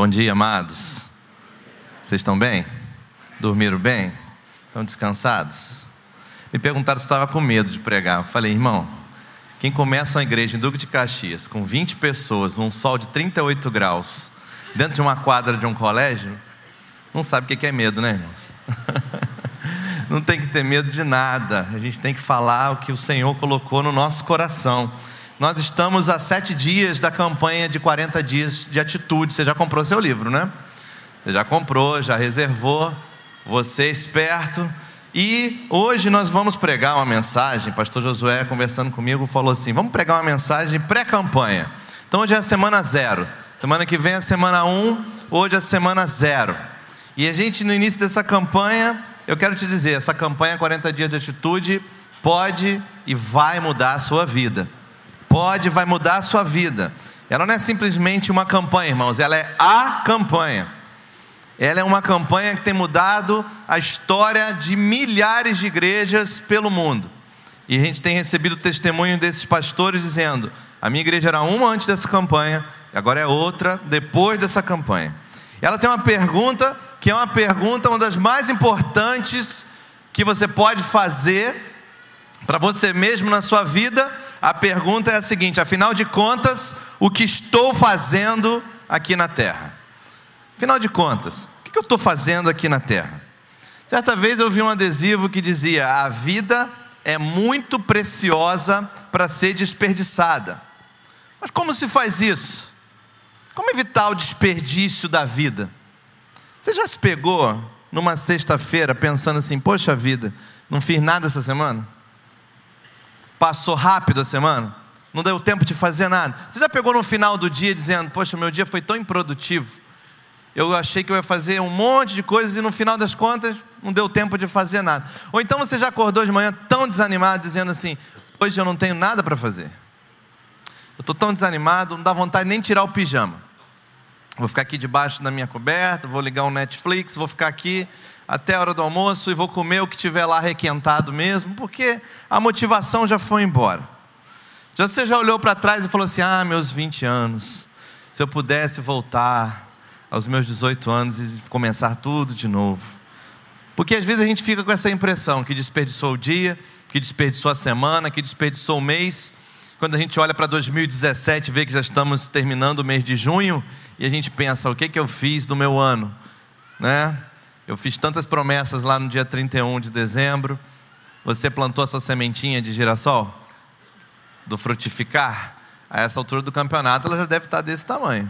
Bom dia, amados. Vocês estão bem? Dormiram bem? Estão descansados? Me perguntaram se estava com medo de pregar. Eu falei, irmão, quem começa uma igreja em Duque de Caxias com 20 pessoas, num sol de 38 graus, dentro de uma quadra de um colégio, não sabe o que é medo, né, irmãos? não tem que ter medo de nada. A gente tem que falar o que o Senhor colocou no nosso coração. Nós estamos a sete dias da campanha de 40 dias de atitude. Você já comprou seu livro, né? Você já comprou, já reservou. Você é esperto. E hoje nós vamos pregar uma mensagem. Pastor Josué, conversando comigo, falou assim: vamos pregar uma mensagem pré-campanha. Então hoje é a semana zero. Semana que vem é a semana um. Hoje é a semana zero. E a gente, no início dessa campanha, eu quero te dizer: essa campanha 40 dias de atitude pode e vai mudar a sua vida. Pode vai mudar a sua vida. Ela não é simplesmente uma campanha, irmãos, ela é a campanha. Ela é uma campanha que tem mudado a história de milhares de igrejas pelo mundo. E a gente tem recebido testemunho desses pastores dizendo: a minha igreja era uma antes dessa campanha, agora é outra depois dessa campanha. Ela tem uma pergunta que é uma pergunta, uma das mais importantes que você pode fazer para você mesmo na sua vida. A pergunta é a seguinte: afinal de contas, o que estou fazendo aqui na terra? Afinal de contas, o que eu estou fazendo aqui na terra? Certa vez eu vi um adesivo que dizia: a vida é muito preciosa para ser desperdiçada. Mas como se faz isso? Como evitar o desperdício da vida? Você já se pegou numa sexta-feira pensando assim: poxa vida, não fiz nada essa semana? Passou rápido a semana? Não deu tempo de fazer nada? Você já pegou no final do dia dizendo: poxa, meu dia foi tão improdutivo. Eu achei que eu ia fazer um monte de coisas e no final das contas não deu tempo de fazer nada. Ou então você já acordou de manhã tão desanimado, dizendo assim: hoje eu não tenho nada para fazer. Eu estou tão desanimado, não dá vontade nem tirar o pijama. Vou ficar aqui debaixo da minha coberta, vou ligar um Netflix, vou ficar aqui até a hora do almoço e vou comer o que tiver lá requentado mesmo, porque a motivação já foi embora. Já você já olhou para trás e falou assim: "Ah, meus 20 anos, se eu pudesse voltar aos meus 18 anos e começar tudo de novo". Porque às vezes a gente fica com essa impressão que desperdiçou o dia, que desperdiçou a semana, que desperdiçou o mês. Quando a gente olha para 2017 e vê que já estamos terminando o mês de junho, e a gente pensa, o que, que eu fiz do meu ano? Né? Eu fiz tantas promessas lá no dia 31 de dezembro. Você plantou a sua sementinha de girassol? Do frutificar? A essa altura do campeonato ela já deve estar desse tamanho.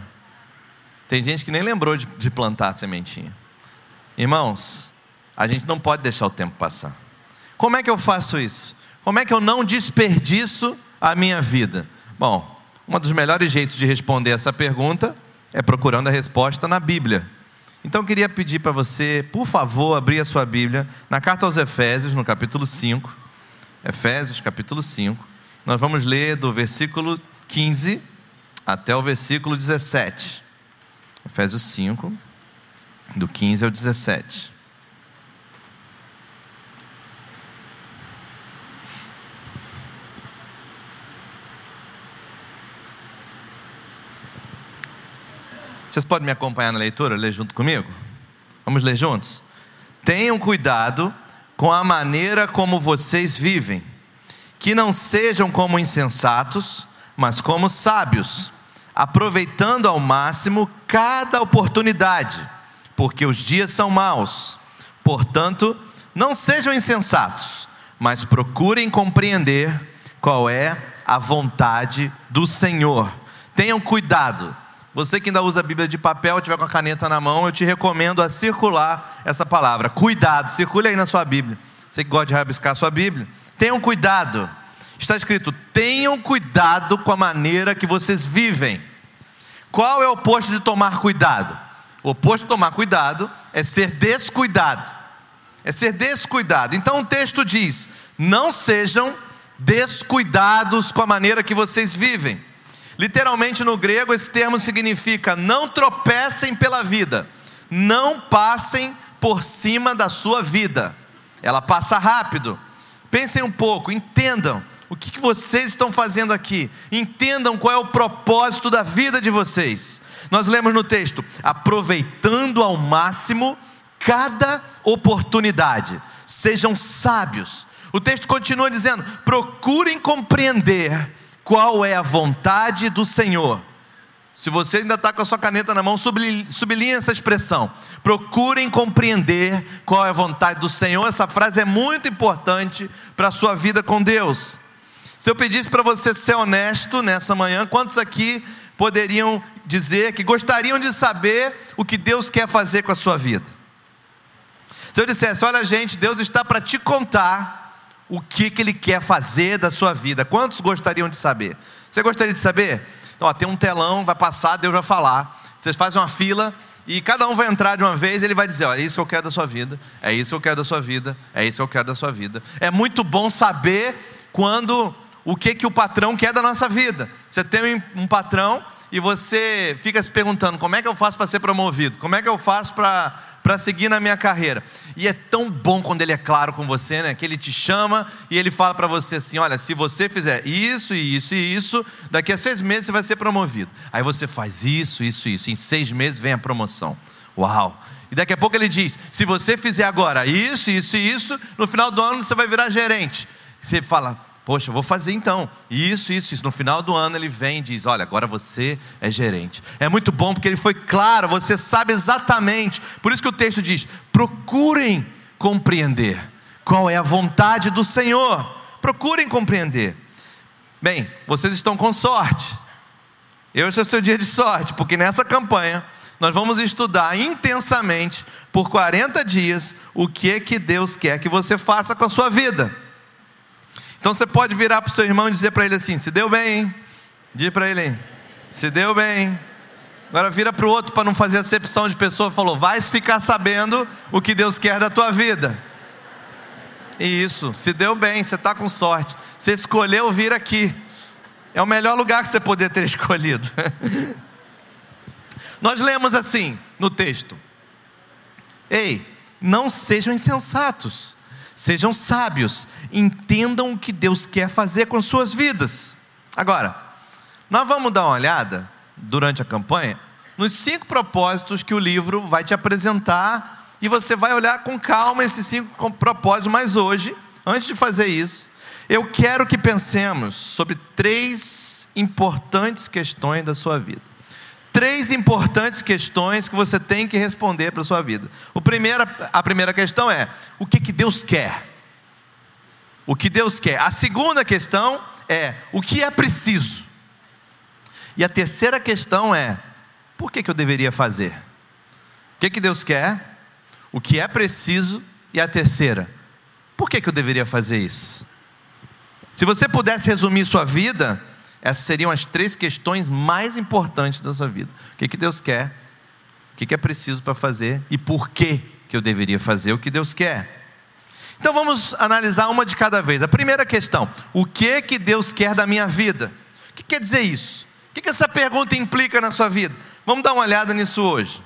Tem gente que nem lembrou de, de plantar a sementinha. Irmãos, a gente não pode deixar o tempo passar. Como é que eu faço isso? Como é que eu não desperdiço a minha vida? Bom, um dos melhores jeitos de responder essa pergunta é procurando a resposta na Bíblia. Então eu queria pedir para você, por favor, abrir a sua Bíblia na carta aos Efésios, no capítulo 5. Efésios, capítulo 5. Nós vamos ler do versículo 15 até o versículo 17. Efésios 5, do 15 ao 17. Vocês podem me acompanhar na leitura, ler junto comigo? Vamos ler juntos? Tenham cuidado com a maneira como vocês vivem, que não sejam como insensatos, mas como sábios, aproveitando ao máximo cada oportunidade, porque os dias são maus. Portanto, não sejam insensatos, mas procurem compreender qual é a vontade do Senhor. Tenham cuidado você que ainda usa a Bíblia de papel, tiver com a caneta na mão, eu te recomendo a circular essa palavra. Cuidado, circule aí na sua Bíblia. Você que gosta de rabiscar a sua Bíblia. Tenham cuidado. Está escrito: tenham cuidado com a maneira que vocês vivem. Qual é o oposto de tomar cuidado? O oposto de tomar cuidado é ser descuidado. É ser descuidado. Então o texto diz: não sejam descuidados com a maneira que vocês vivem. Literalmente no grego, esse termo significa não tropecem pela vida, não passem por cima da sua vida. Ela passa rápido. Pensem um pouco, entendam o que vocês estão fazendo aqui, entendam qual é o propósito da vida de vocês. Nós lemos no texto: aproveitando ao máximo cada oportunidade, sejam sábios. O texto continua dizendo: procurem compreender qual é a vontade do Senhor. Se você ainda está com a sua caneta na mão, sublinhe essa expressão. Procurem compreender qual é a vontade do Senhor. Essa frase é muito importante para a sua vida com Deus. Se eu pedisse para você ser honesto nessa manhã, quantos aqui poderiam dizer que gostariam de saber o que Deus quer fazer com a sua vida? Se eu dissesse, olha, gente, Deus está para te contar o que, que Ele quer fazer da sua vida, quantos gostariam de saber? Você gostaria de saber? Então, ó, tem um telão, vai passar, Deus vai falar. Vocês fazem uma fila e cada um vai entrar de uma vez e ele vai dizer: é isso que eu quero da sua vida, é isso que eu quero da sua vida, é isso que eu quero da sua vida. É muito bom saber quando o que, que o patrão quer da nossa vida. Você tem um patrão e você fica se perguntando: como é que eu faço para ser promovido? Como é que eu faço para para seguir na minha carreira. E é tão bom quando ele é claro com você, né? Que ele te chama e ele fala para você assim: olha, se você fizer isso isso e isso, daqui a seis meses você vai ser promovido. Aí você faz isso, isso e isso. Em seis meses vem a promoção. Uau! E daqui a pouco ele diz: se você fizer agora isso, isso e isso, no final do ano você vai virar gerente. Você fala, Poxa, eu vou fazer então. Isso, isso, isso. No final do ano ele vem e diz: Olha, agora você é gerente. É muito bom porque ele foi claro, você sabe exatamente. Por isso que o texto diz: procurem compreender qual é a vontade do Senhor. Procurem compreender. Bem, vocês estão com sorte. Hoje é o seu dia de sorte, porque nessa campanha nós vamos estudar intensamente por 40 dias o que que Deus quer que você faça com a sua vida. Então você pode virar para o seu irmão e dizer para ele assim: se deu bem, hein? Diz para ele, se deu bem. Agora vira para o outro para não fazer acepção de pessoa, falou: vai ficar sabendo o que Deus quer da tua vida. E isso, se deu bem, você está com sorte. Você escolheu vir aqui. É o melhor lugar que você poder ter escolhido. Nós lemos assim no texto: Ei, não sejam insensatos Sejam sábios, entendam o que Deus quer fazer com suas vidas. Agora, nós vamos dar uma olhada, durante a campanha, nos cinco propósitos que o livro vai te apresentar, e você vai olhar com calma esses cinco propósitos, mas hoje, antes de fazer isso, eu quero que pensemos sobre três importantes questões da sua vida três importantes questões que você tem que responder para a sua vida. O primeiro, a primeira questão é: o que, que Deus quer? O que Deus quer. A segunda questão é: o que é preciso? E a terceira questão é: por que, que eu deveria fazer? O que, que Deus quer? O que é preciso? E a terceira: por que, que eu deveria fazer isso? Se você pudesse resumir sua vida, essas seriam as três questões mais importantes da sua vida. O que, que Deus quer? O que, que é preciso para fazer? E por que, que eu deveria fazer o que Deus quer? Então vamos analisar uma de cada vez. A primeira questão: o que que Deus quer da minha vida? O que quer dizer isso? O que, que essa pergunta implica na sua vida? Vamos dar uma olhada nisso hoje.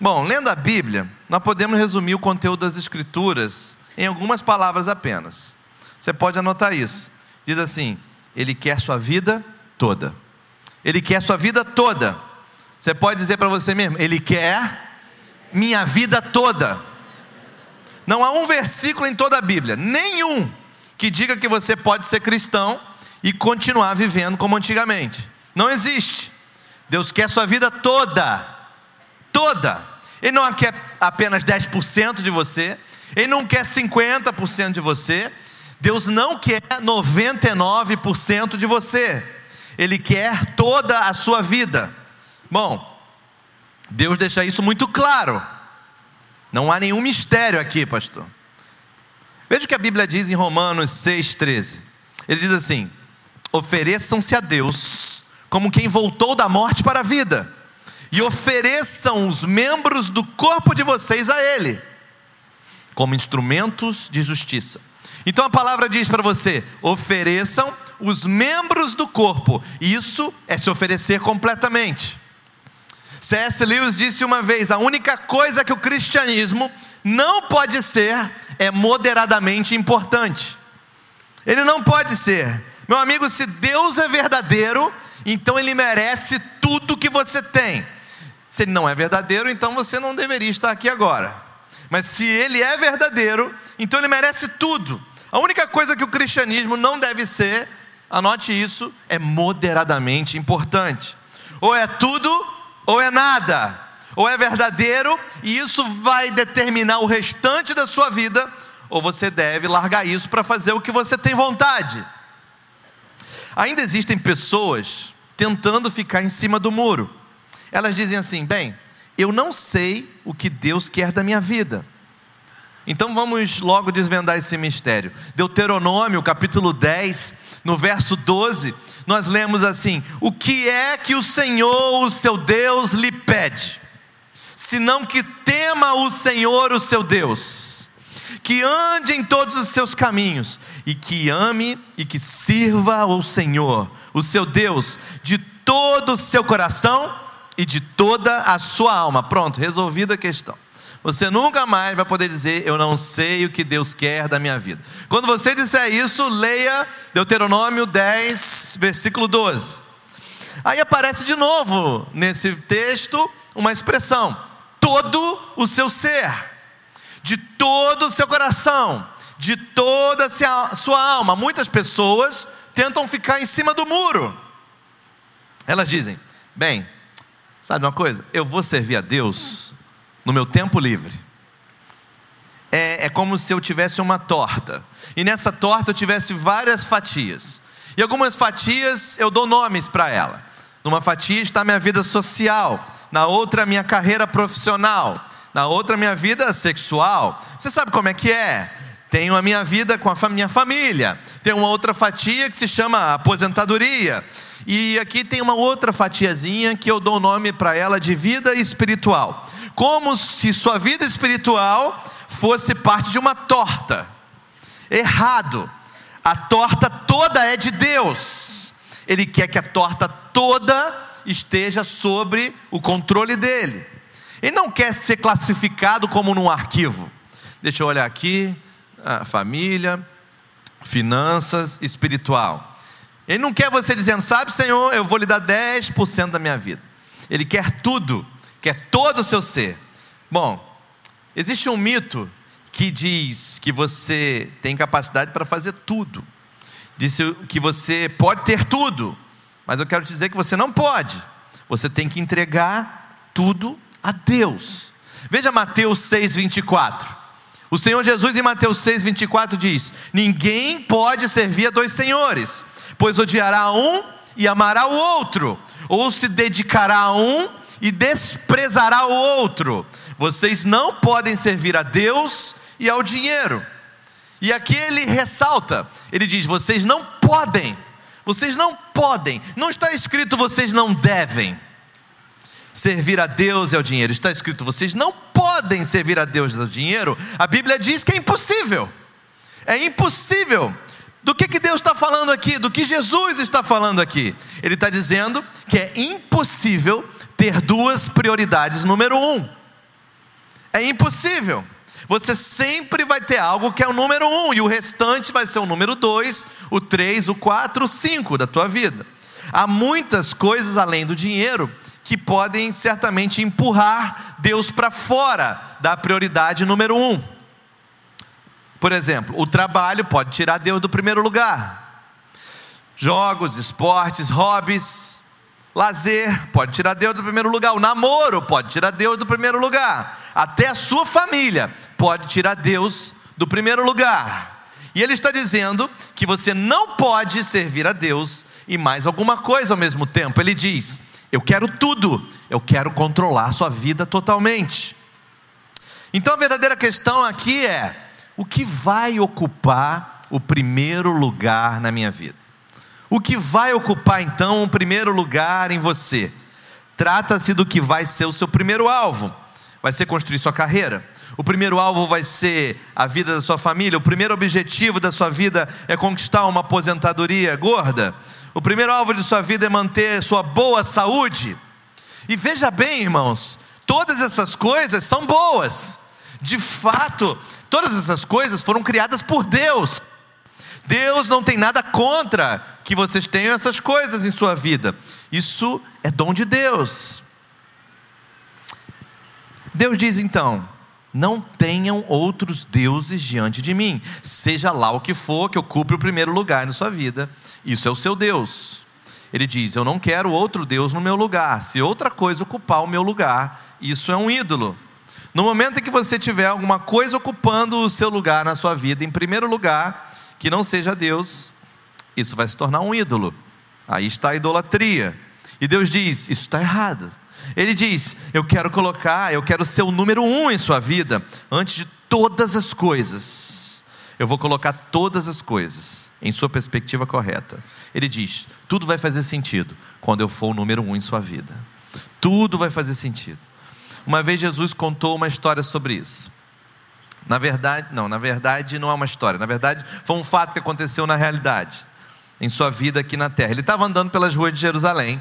Bom, lendo a Bíblia, nós podemos resumir o conteúdo das Escrituras em algumas palavras apenas. Você pode anotar isso. Diz assim: ele quer sua vida toda. Ele quer sua vida toda. Você pode dizer para você mesmo: Ele quer minha vida toda. Não há um versículo em toda a Bíblia, nenhum, que diga que você pode ser cristão e continuar vivendo como antigamente. Não existe. Deus quer sua vida toda. Toda. Ele não quer apenas 10% de você, ele não quer 50% de você, Deus não quer 99% de você, Ele quer toda a sua vida. Bom, Deus deixa isso muito claro, não há nenhum mistério aqui, pastor. Veja o que a Bíblia diz em Romanos 6,13. Ele diz assim: ofereçam-se a Deus como quem voltou da morte para a vida, e ofereçam os membros do corpo de vocês a Ele, como instrumentos de justiça. Então a palavra diz para você: ofereçam os membros do corpo. Isso é se oferecer completamente. C.S. Lewis disse uma vez: a única coisa que o cristianismo não pode ser é moderadamente importante. Ele não pode ser. Meu amigo, se Deus é verdadeiro, então ele merece tudo que você tem. Se ele não é verdadeiro, então você não deveria estar aqui agora. Mas se ele é verdadeiro, então ele merece tudo. A única coisa que o cristianismo não deve ser, anote isso, é moderadamente importante. Ou é tudo, ou é nada. Ou é verdadeiro, e isso vai determinar o restante da sua vida, ou você deve largar isso para fazer o que você tem vontade. Ainda existem pessoas tentando ficar em cima do muro. Elas dizem assim: bem, eu não sei o que Deus quer da minha vida. Então vamos logo desvendar esse mistério. Deuteronômio, capítulo 10, no verso 12, nós lemos assim: O que é que o Senhor, o seu Deus, lhe pede? Senão que tema o Senhor, o seu Deus, que ande em todos os seus caminhos, e que ame e que sirva ao Senhor, o seu Deus, de todo o seu coração e de toda a sua alma. Pronto, resolvida a questão. Você nunca mais vai poder dizer, eu não sei o que Deus quer da minha vida. Quando você disser isso, leia Deuteronômio 10, versículo 12. Aí aparece de novo nesse texto uma expressão: todo o seu ser, de todo o seu coração, de toda a sua alma. Muitas pessoas tentam ficar em cima do muro. Elas dizem: bem, sabe uma coisa? Eu vou servir a Deus no meu tempo livre. É, é como se eu tivesse uma torta. E nessa torta eu tivesse várias fatias. E algumas fatias eu dou nomes para ela. Numa fatia está minha vida social, na outra minha carreira profissional, na outra minha vida sexual. Você sabe como é que é? Tenho a minha vida com a minha família. Tem uma outra fatia que se chama aposentadoria. E aqui tem uma outra fatiazinha que eu dou o nome para ela de vida espiritual como se sua vida espiritual fosse parte de uma torta. Errado. A torta toda é de Deus. Ele quer que a torta toda esteja sobre o controle dele. Ele não quer ser classificado como num arquivo. Deixa eu olhar aqui: a família, finanças, espiritual. Ele não quer você dizendo, sabe, Senhor, eu vou lhe dar 10% da minha vida. Ele quer tudo que é todo o seu ser. Bom, existe um mito que diz que você tem capacidade para fazer tudo. Diz que você pode ter tudo, mas eu quero dizer que você não pode. Você tem que entregar tudo a Deus. Veja Mateus 6:24. O Senhor Jesus em Mateus 6:24 diz: Ninguém pode servir a dois senhores, pois odiará um e amará o outro, ou se dedicará a um e desprezará o outro. Vocês não podem servir a Deus e ao dinheiro. E aqui ele ressalta, ele diz: vocês não podem, vocês não podem, não está escrito vocês não devem servir a Deus e ao dinheiro, está escrito vocês não podem servir a Deus e ao dinheiro. A Bíblia diz que é impossível, é impossível. Do que, que Deus está falando aqui? Do que Jesus está falando aqui? Ele está dizendo que é impossível ter duas prioridades. Número um, é impossível. Você sempre vai ter algo que é o número um, e o restante vai ser o número dois, o três, o quatro, o cinco da tua vida. Há muitas coisas além do dinheiro que podem certamente empurrar Deus para fora da prioridade número um. Por exemplo, o trabalho pode tirar Deus do primeiro lugar. Jogos, esportes, hobbies, Lazer pode tirar Deus do primeiro lugar. O namoro pode tirar Deus do primeiro lugar. Até a sua família pode tirar Deus do primeiro lugar. E ele está dizendo que você não pode servir a Deus e mais alguma coisa ao mesmo tempo. Ele diz: Eu quero tudo, eu quero controlar a sua vida totalmente. Então a verdadeira questão aqui é: o que vai ocupar o primeiro lugar na minha vida? O que vai ocupar então o primeiro lugar em você? Trata-se do que vai ser o seu primeiro alvo. Vai ser construir sua carreira. O primeiro alvo vai ser a vida da sua família. O primeiro objetivo da sua vida é conquistar uma aposentadoria gorda. O primeiro alvo de sua vida é manter sua boa saúde. E veja bem, irmãos, todas essas coisas são boas. De fato, todas essas coisas foram criadas por Deus. Deus não tem nada contra que vocês tenham essas coisas em sua vida. Isso é dom de Deus. Deus diz então: não tenham outros deuses diante de mim, seja lá o que for que ocupe o primeiro lugar na sua vida, isso é o seu Deus. Ele diz: Eu não quero outro Deus no meu lugar, se outra coisa ocupar o meu lugar, isso é um ídolo. No momento em que você tiver alguma coisa ocupando o seu lugar na sua vida, em primeiro lugar, que não seja Deus, isso vai se tornar um ídolo. Aí está a idolatria. E Deus diz: Isso está errado. Ele diz: Eu quero colocar, eu quero ser o número um em sua vida, antes de todas as coisas. Eu vou colocar todas as coisas em sua perspectiva correta. Ele diz: Tudo vai fazer sentido quando eu for o número um em sua vida. Tudo vai fazer sentido. Uma vez Jesus contou uma história sobre isso. Na verdade, não, na verdade não é uma história, na verdade foi um fato que aconteceu na realidade, em sua vida aqui na terra. Ele estava andando pelas ruas de Jerusalém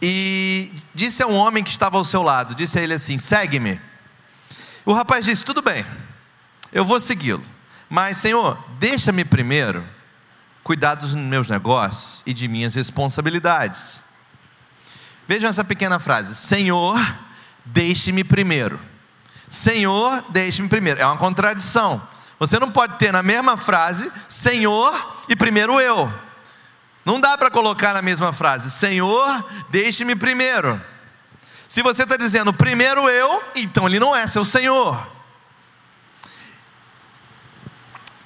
e disse a um homem que estava ao seu lado: disse a ele assim: segue-me. O rapaz disse: tudo bem, eu vou segui-lo, mas Senhor, deixa-me primeiro cuidar dos meus negócios e de minhas responsabilidades. Vejam essa pequena frase: Senhor, deixe-me primeiro. Senhor, deixe-me primeiro. É uma contradição. Você não pode ter na mesma frase Senhor e primeiro eu. Não dá para colocar na mesma frase: Senhor, deixe-me primeiro. Se você está dizendo primeiro eu, então ele não é seu Senhor.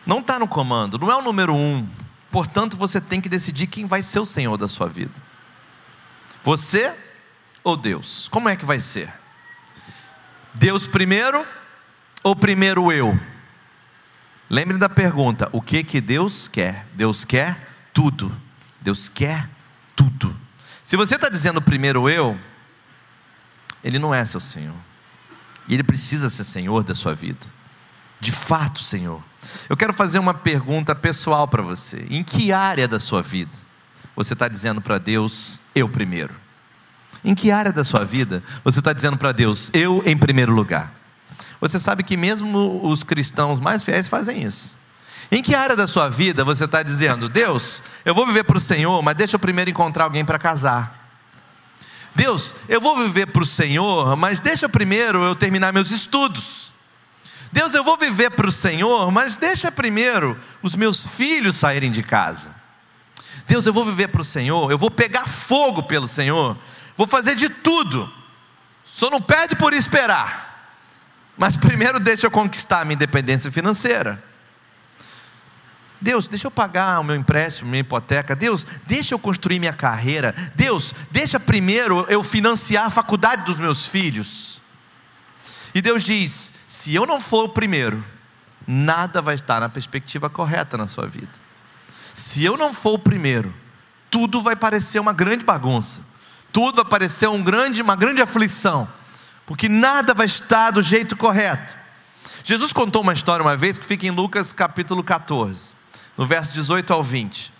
Não está no comando, não é o número um. Portanto, você tem que decidir quem vai ser o Senhor da sua vida. Você ou Deus? Como é que vai ser? Deus primeiro ou primeiro eu? Lembre da pergunta: o que que Deus quer? Deus quer tudo. Deus quer tudo. Se você está dizendo primeiro eu, Ele não é seu Senhor. E Ele precisa ser Senhor da sua vida. De fato, Senhor. Eu quero fazer uma pergunta pessoal para você. Em que área da sua vida você está dizendo para Deus, eu primeiro? Em que área da sua vida você está dizendo para Deus, eu em primeiro lugar? Você sabe que mesmo os cristãos mais fiéis fazem isso. Em que área da sua vida você está dizendo, Deus, eu vou viver para o Senhor, mas deixa eu primeiro encontrar alguém para casar? Deus, eu vou viver para o Senhor, mas deixa primeiro eu terminar meus estudos. Deus, eu vou viver para o Senhor, mas deixa primeiro os meus filhos saírem de casa. Deus, eu vou viver para o Senhor, eu vou pegar fogo pelo Senhor, vou fazer de tudo. Só não pede por esperar, mas primeiro deixa eu conquistar a minha independência financeira. Deus, deixa eu pagar o meu empréstimo, minha hipoteca. Deus, deixa eu construir minha carreira. Deus, deixa primeiro eu financiar a faculdade dos meus filhos. E Deus diz: se eu não for o primeiro, nada vai estar na perspectiva correta na sua vida. Se eu não for o primeiro, tudo vai parecer uma grande bagunça. Tudo vai parecer um grande, uma grande aflição, porque nada vai estar do jeito correto. Jesus contou uma história uma vez que fica em Lucas capítulo 14 no verso 18 ao 20.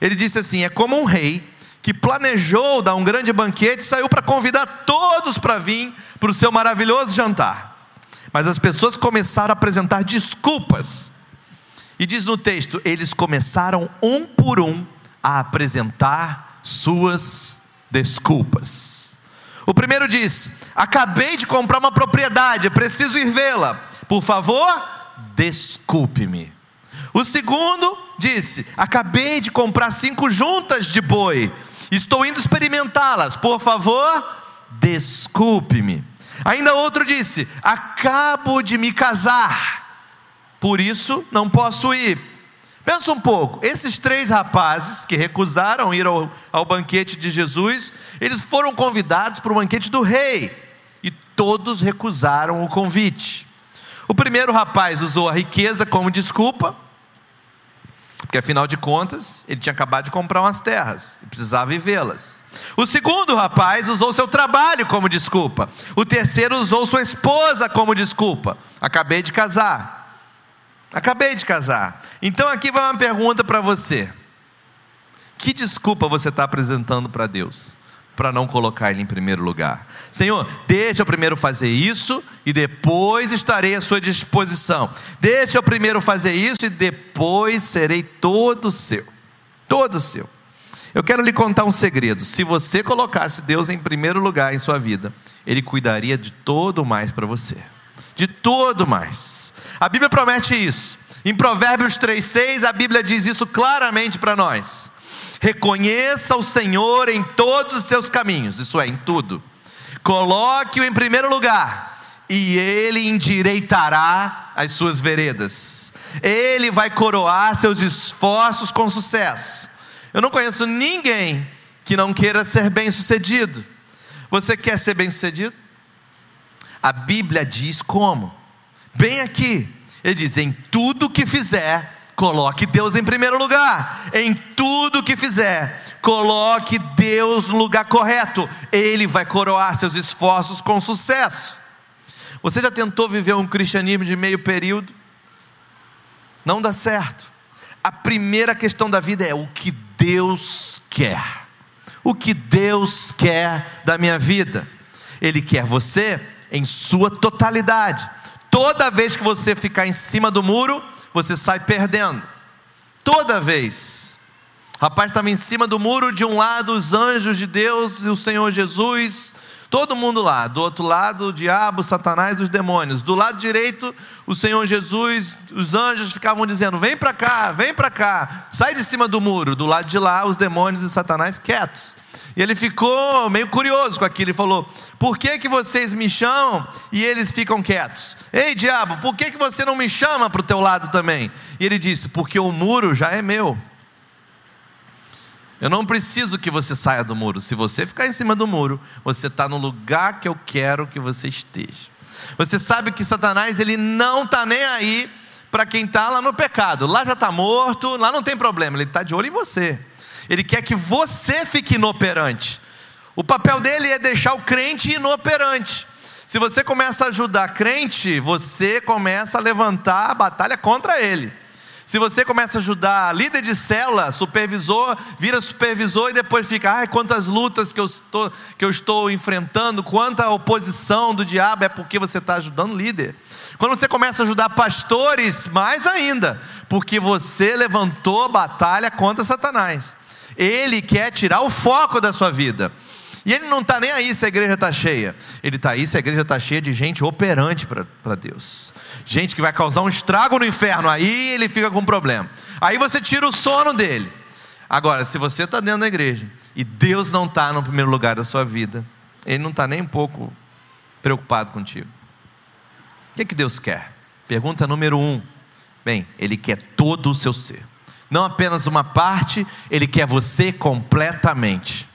Ele disse assim: É como um rei que planejou dar um grande banquete e saiu para convidar todos para vir para o seu maravilhoso jantar. Mas as pessoas começaram a apresentar desculpas. E diz no texto: eles começaram um por um a apresentar suas desculpas. O primeiro diz: Acabei de comprar uma propriedade, preciso ir vê-la. Por favor, desculpe-me. O segundo disse: Acabei de comprar cinco juntas de boi, estou indo experimentá-las, por favor, desculpe-me. Ainda outro disse: Acabo de me casar, por isso não posso ir. Pensa um pouco, esses três rapazes que recusaram ir ao, ao banquete de Jesus, eles foram convidados para o banquete do rei, e todos recusaram o convite. O primeiro rapaz usou a riqueza como desculpa, porque afinal de contas, ele tinha acabado de comprar umas terras e precisava vivê-las. O segundo rapaz usou seu trabalho como desculpa. O terceiro usou sua esposa como desculpa. Acabei de casar. Acabei de casar. Então aqui vai uma pergunta para você: Que desculpa você está apresentando para Deus para não colocar Ele em primeiro lugar? Senhor, deixa eu primeiro fazer isso e depois estarei à sua disposição. Deixa eu primeiro fazer isso e depois serei todo seu. Todo seu. Eu quero lhe contar um segredo. Se você colocasse Deus em primeiro lugar em sua vida, Ele cuidaria de todo mais para você. De todo mais. A Bíblia promete isso. Em Provérbios 3,6, a Bíblia diz isso claramente para nós. Reconheça o Senhor em todos os seus caminhos, isso é, em tudo. Coloque-o em primeiro lugar, e ele endireitará as suas veredas. Ele vai coroar seus esforços com sucesso. Eu não conheço ninguém que não queira ser bem-sucedido. Você quer ser bem-sucedido? A Bíblia diz como. Bem aqui, ele diz: em tudo que fizer, coloque Deus em primeiro lugar. Em tudo que fizer, coloque Deus no lugar correto. Ele vai coroar seus esforços com sucesso. Você já tentou viver um cristianismo de meio período? Não dá certo. A primeira questão da vida é o que Deus quer. O que Deus quer da minha vida? Ele quer você em sua totalidade. Toda vez que você ficar em cima do muro, você sai perdendo. Toda vez. O rapaz estava em cima do muro, de um lado os anjos de Deus e o Senhor Jesus, todo mundo lá. Do outro lado, o diabo, Satanás e os demônios. Do lado direito, o Senhor Jesus, os anjos ficavam dizendo: Vem para cá, vem para cá, sai de cima do muro. Do lado de lá, os demônios e Satanás quietos. E ele ficou meio curioso com aquilo. Ele falou: Por que, que vocês me chamam e eles ficam quietos? Ei, diabo, por que, que você não me chama para o teu lado também? E ele disse: Porque o muro já é meu. Eu não preciso que você saia do muro. Se você ficar em cima do muro, você está no lugar que eu quero que você esteja. Você sabe que Satanás ele não está nem aí para quem está lá no pecado. Lá já está morto, lá não tem problema. Ele está de olho em você. Ele quer que você fique inoperante. O papel dele é deixar o crente inoperante. Se você começa a ajudar crente, você começa a levantar a batalha contra ele. Se você começa a ajudar líder de célula, supervisor, vira supervisor e depois fica, ai, quantas lutas que eu estou, que eu estou enfrentando, quanta oposição do diabo, é porque você está ajudando líder. Quando você começa a ajudar pastores, mais ainda, porque você levantou batalha contra Satanás. Ele quer tirar o foco da sua vida. E ele não está nem aí se a igreja está cheia. Ele está aí se a igreja está cheia de gente operante para Deus. Gente que vai causar um estrago no inferno. Aí ele fica com problema. Aí você tira o sono dele. Agora, se você está dentro da igreja e Deus não está no primeiro lugar da sua vida, Ele não está nem um pouco preocupado contigo. O que, é que Deus quer? Pergunta número um. Bem, Ele quer todo o seu ser. Não apenas uma parte, Ele quer você completamente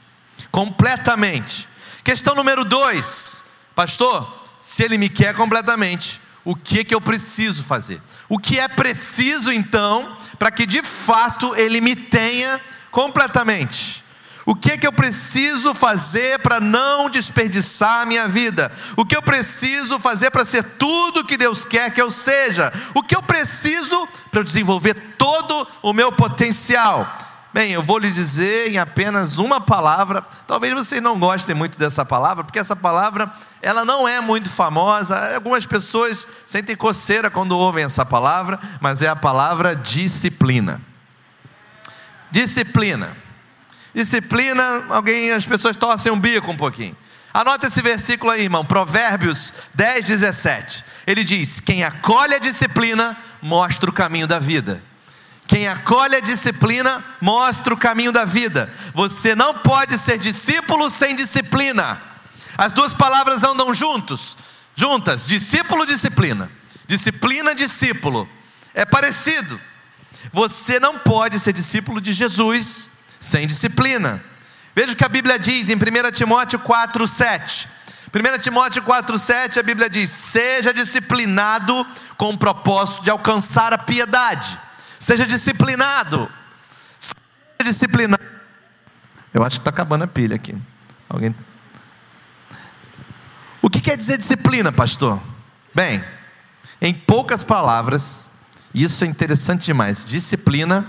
completamente. Questão número dois, pastor, se ele me quer completamente, o que que eu preciso fazer? O que é preciso então para que de fato ele me tenha completamente? O que que eu preciso fazer para não desperdiçar a minha vida? O que eu preciso fazer para ser tudo que Deus quer que eu seja? O que eu preciso para desenvolver todo o meu potencial? Bem, eu vou lhe dizer em apenas uma palavra. Talvez vocês não gostem muito dessa palavra, porque essa palavra ela não é muito famosa. Algumas pessoas sentem coceira quando ouvem essa palavra, mas é a palavra disciplina. Disciplina. Disciplina, alguém, as pessoas torcem um bico um pouquinho. Anota esse versículo aí, irmão, Provérbios 10, 17. Ele diz: Quem acolhe a disciplina mostra o caminho da vida. Quem acolhe a disciplina mostra o caminho da vida. Você não pode ser discípulo sem disciplina. As duas palavras andam juntos, juntas, discípulo disciplina. Disciplina discípulo. É parecido. Você não pode ser discípulo de Jesus sem disciplina. Veja o que a Bíblia diz em 1 Timóteo 4:7. 1 Timóteo 4,7 a Bíblia diz: Seja disciplinado com o propósito de alcançar a piedade Seja disciplinado. Seja disciplinado. Eu acho que está acabando a pilha aqui. Alguém? O que quer dizer disciplina, pastor? Bem, em poucas palavras, isso é interessante demais. Disciplina.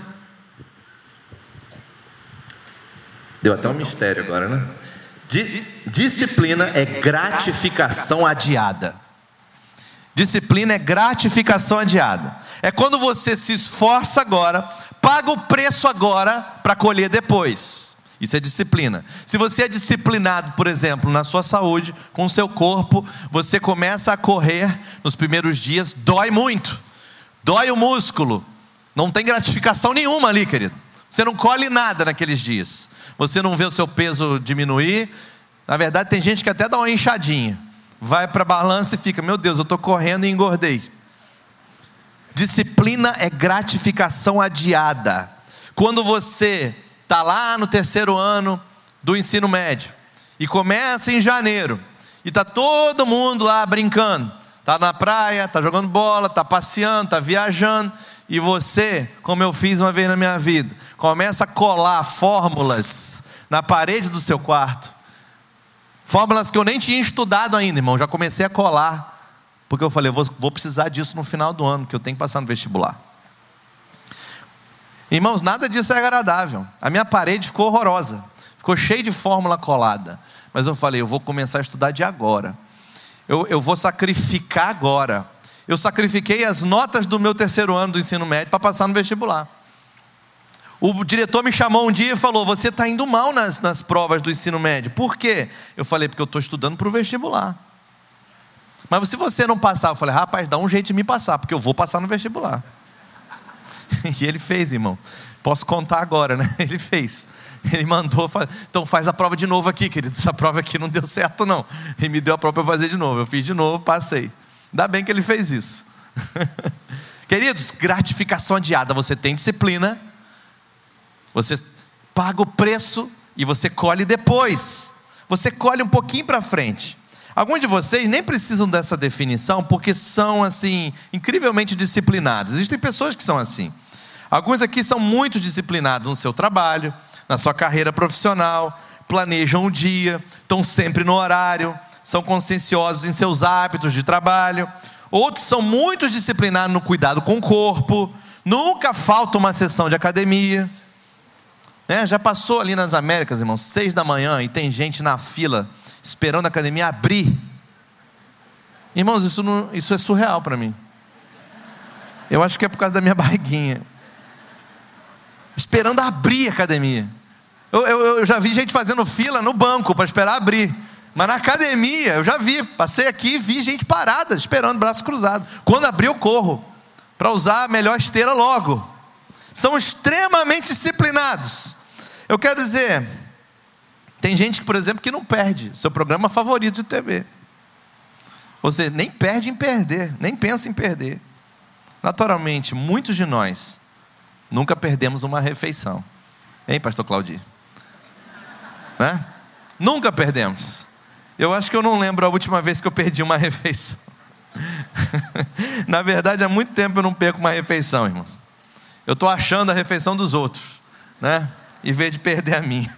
Deu até um mistério agora, né? disciplina é gratificação adiada. Disciplina é gratificação adiada. É quando você se esforça agora, paga o preço agora para colher depois. Isso é disciplina. Se você é disciplinado, por exemplo, na sua saúde, com o seu corpo, você começa a correr nos primeiros dias, dói muito. Dói o músculo. Não tem gratificação nenhuma ali, querido. Você não colhe nada naqueles dias. Você não vê o seu peso diminuir. Na verdade, tem gente que até dá uma inchadinha. Vai para a balança e fica: Meu Deus, eu estou correndo e engordei. Disciplina é gratificação adiada. Quando você está lá no terceiro ano do ensino médio e começa em janeiro e está todo mundo lá brincando, está na praia, está jogando bola, está passeando, está viajando e você, como eu fiz uma vez na minha vida, começa a colar fórmulas na parede do seu quarto, fórmulas que eu nem tinha estudado ainda, irmão, já comecei a colar, porque eu falei, eu vou, vou precisar disso no final do ano, que eu tenho que passar no vestibular. Irmãos, nada disso é agradável. A minha parede ficou horrorosa, ficou cheia de fórmula colada. Mas eu falei, eu vou começar a estudar de agora. Eu, eu vou sacrificar agora. Eu sacrifiquei as notas do meu terceiro ano do ensino médio para passar no vestibular. O diretor me chamou um dia e falou: Você está indo mal nas, nas provas do ensino médio. Por quê? Eu falei: Porque eu estou estudando para o vestibular. Mas se você não passar, eu falei: Rapaz, dá um jeito de me passar, porque eu vou passar no vestibular. E ele fez, irmão. Posso contar agora, né? Ele fez. Ele mandou, então faz a prova de novo aqui, querido. Essa prova aqui não deu certo, não. Ele me deu a prova para fazer de novo. Eu fiz de novo, passei. Ainda bem que ele fez isso. Queridos, gratificação adiada. Você tem disciplina, você paga o preço e você colhe depois. Você colhe um pouquinho para frente. Alguns de vocês nem precisam dessa definição porque são assim incrivelmente disciplinados. Existem pessoas que são assim. Alguns aqui são muito disciplinados no seu trabalho, na sua carreira profissional, planejam o dia, estão sempre no horário, são conscienciosos em seus hábitos de trabalho. Outros são muito disciplinados no cuidado com o corpo, nunca falta uma sessão de academia. É, já passou ali nas Américas, irmão, seis da manhã e tem gente na fila esperando a academia abrir. Irmãos, isso, não, isso é surreal para mim. Eu acho que é por causa da minha barriguinha. Esperando abrir a academia. Eu, eu, eu já vi gente fazendo fila no banco para esperar abrir. Mas na academia, eu já vi, passei aqui e vi gente parada, esperando, braço cruzado. Quando abrir, eu corro, para usar a melhor esteira logo. São extremamente disciplinados. Eu quero dizer, tem gente, por exemplo, que não perde seu programa favorito de TV. Ou seja, nem perde em perder, nem pensa em perder. Naturalmente, muitos de nós nunca perdemos uma refeição. Hein, pastor Claudio? Né? Nunca perdemos. Eu acho que eu não lembro a última vez que eu perdi uma refeição. Na verdade, há muito tempo eu não perco uma refeição, irmãos. Eu estou achando a refeição dos outros, né? Em vez de perder a minha.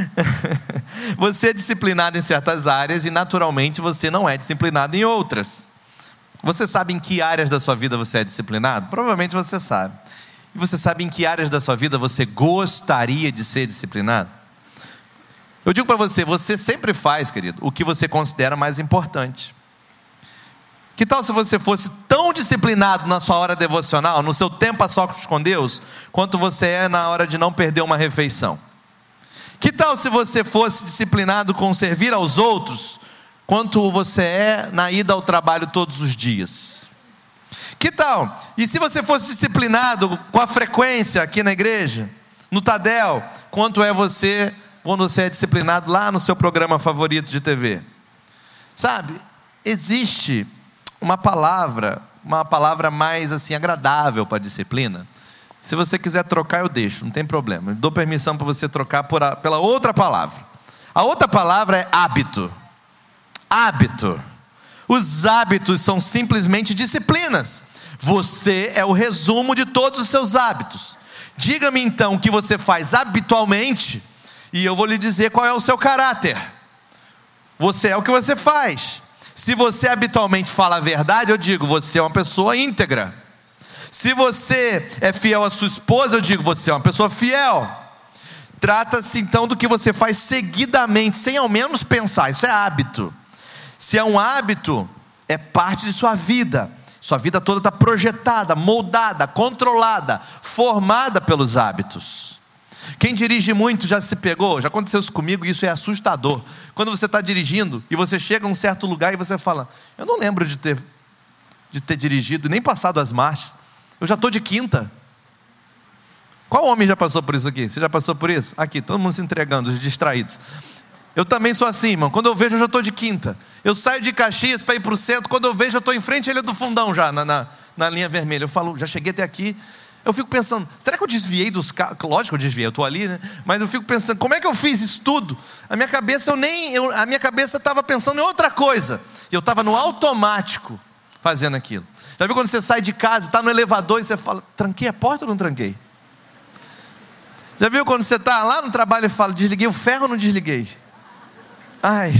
você é disciplinado em certas áreas e, naturalmente, você não é disciplinado em outras. Você sabe em que áreas da sua vida você é disciplinado? Provavelmente você sabe. E você sabe em que áreas da sua vida você gostaria de ser disciplinado? Eu digo para você, você sempre faz, querido, o que você considera mais importante. Que tal se você fosse tão disciplinado na sua hora devocional, no seu tempo a sós com Deus, quanto você é na hora de não perder uma refeição? Que tal se você fosse disciplinado com servir aos outros, quanto você é na ida ao trabalho todos os dias? Que tal? E se você fosse disciplinado com a frequência aqui na igreja, no Tadel, quanto é você quando você é disciplinado lá no seu programa favorito de TV? Sabe, existe uma palavra, uma palavra mais assim agradável para disciplina, se você quiser trocar, eu deixo, não tem problema. Dou permissão para você trocar por a, pela outra palavra. A outra palavra é hábito. Hábito. Os hábitos são simplesmente disciplinas. Você é o resumo de todos os seus hábitos. Diga-me então o que você faz habitualmente, e eu vou lhe dizer qual é o seu caráter. Você é o que você faz. Se você habitualmente fala a verdade, eu digo, você é uma pessoa íntegra. Se você é fiel à sua esposa, eu digo, você é uma pessoa fiel. Trata-se então do que você faz seguidamente, sem ao menos pensar, isso é hábito. Se é um hábito, é parte de sua vida. Sua vida toda está projetada, moldada, controlada, formada pelos hábitos. Quem dirige muito já se pegou, já aconteceu isso comigo isso é assustador. Quando você está dirigindo e você chega a um certo lugar e você fala: Eu não lembro de ter, de ter dirigido, nem passado as marchas, eu já estou de quinta. Qual homem já passou por isso aqui? Você já passou por isso? Aqui, todo mundo se entregando, os distraídos. Eu também sou assim, irmão. Quando eu vejo, eu já estou de quinta. Eu saio de Caxias para ir para o centro. Quando eu vejo, eu estou em frente à Ilha do Fundão já, na, na, na, linha vermelha. Eu falo, já cheguei até aqui. Eu fico pensando, será que eu desviei dos carros? Lógico que eu desviei, eu estou ali, né? Mas eu fico pensando, como é que eu fiz isso tudo? A minha cabeça, eu nem. Eu, a minha cabeça estava pensando em outra coisa. E eu estava no automático fazendo aquilo. Já viu quando você sai de casa, está no elevador e você fala, tranquei a porta ou não tranquei? Já viu quando você está lá no trabalho e fala, desliguei o ferro ou não desliguei? Ai,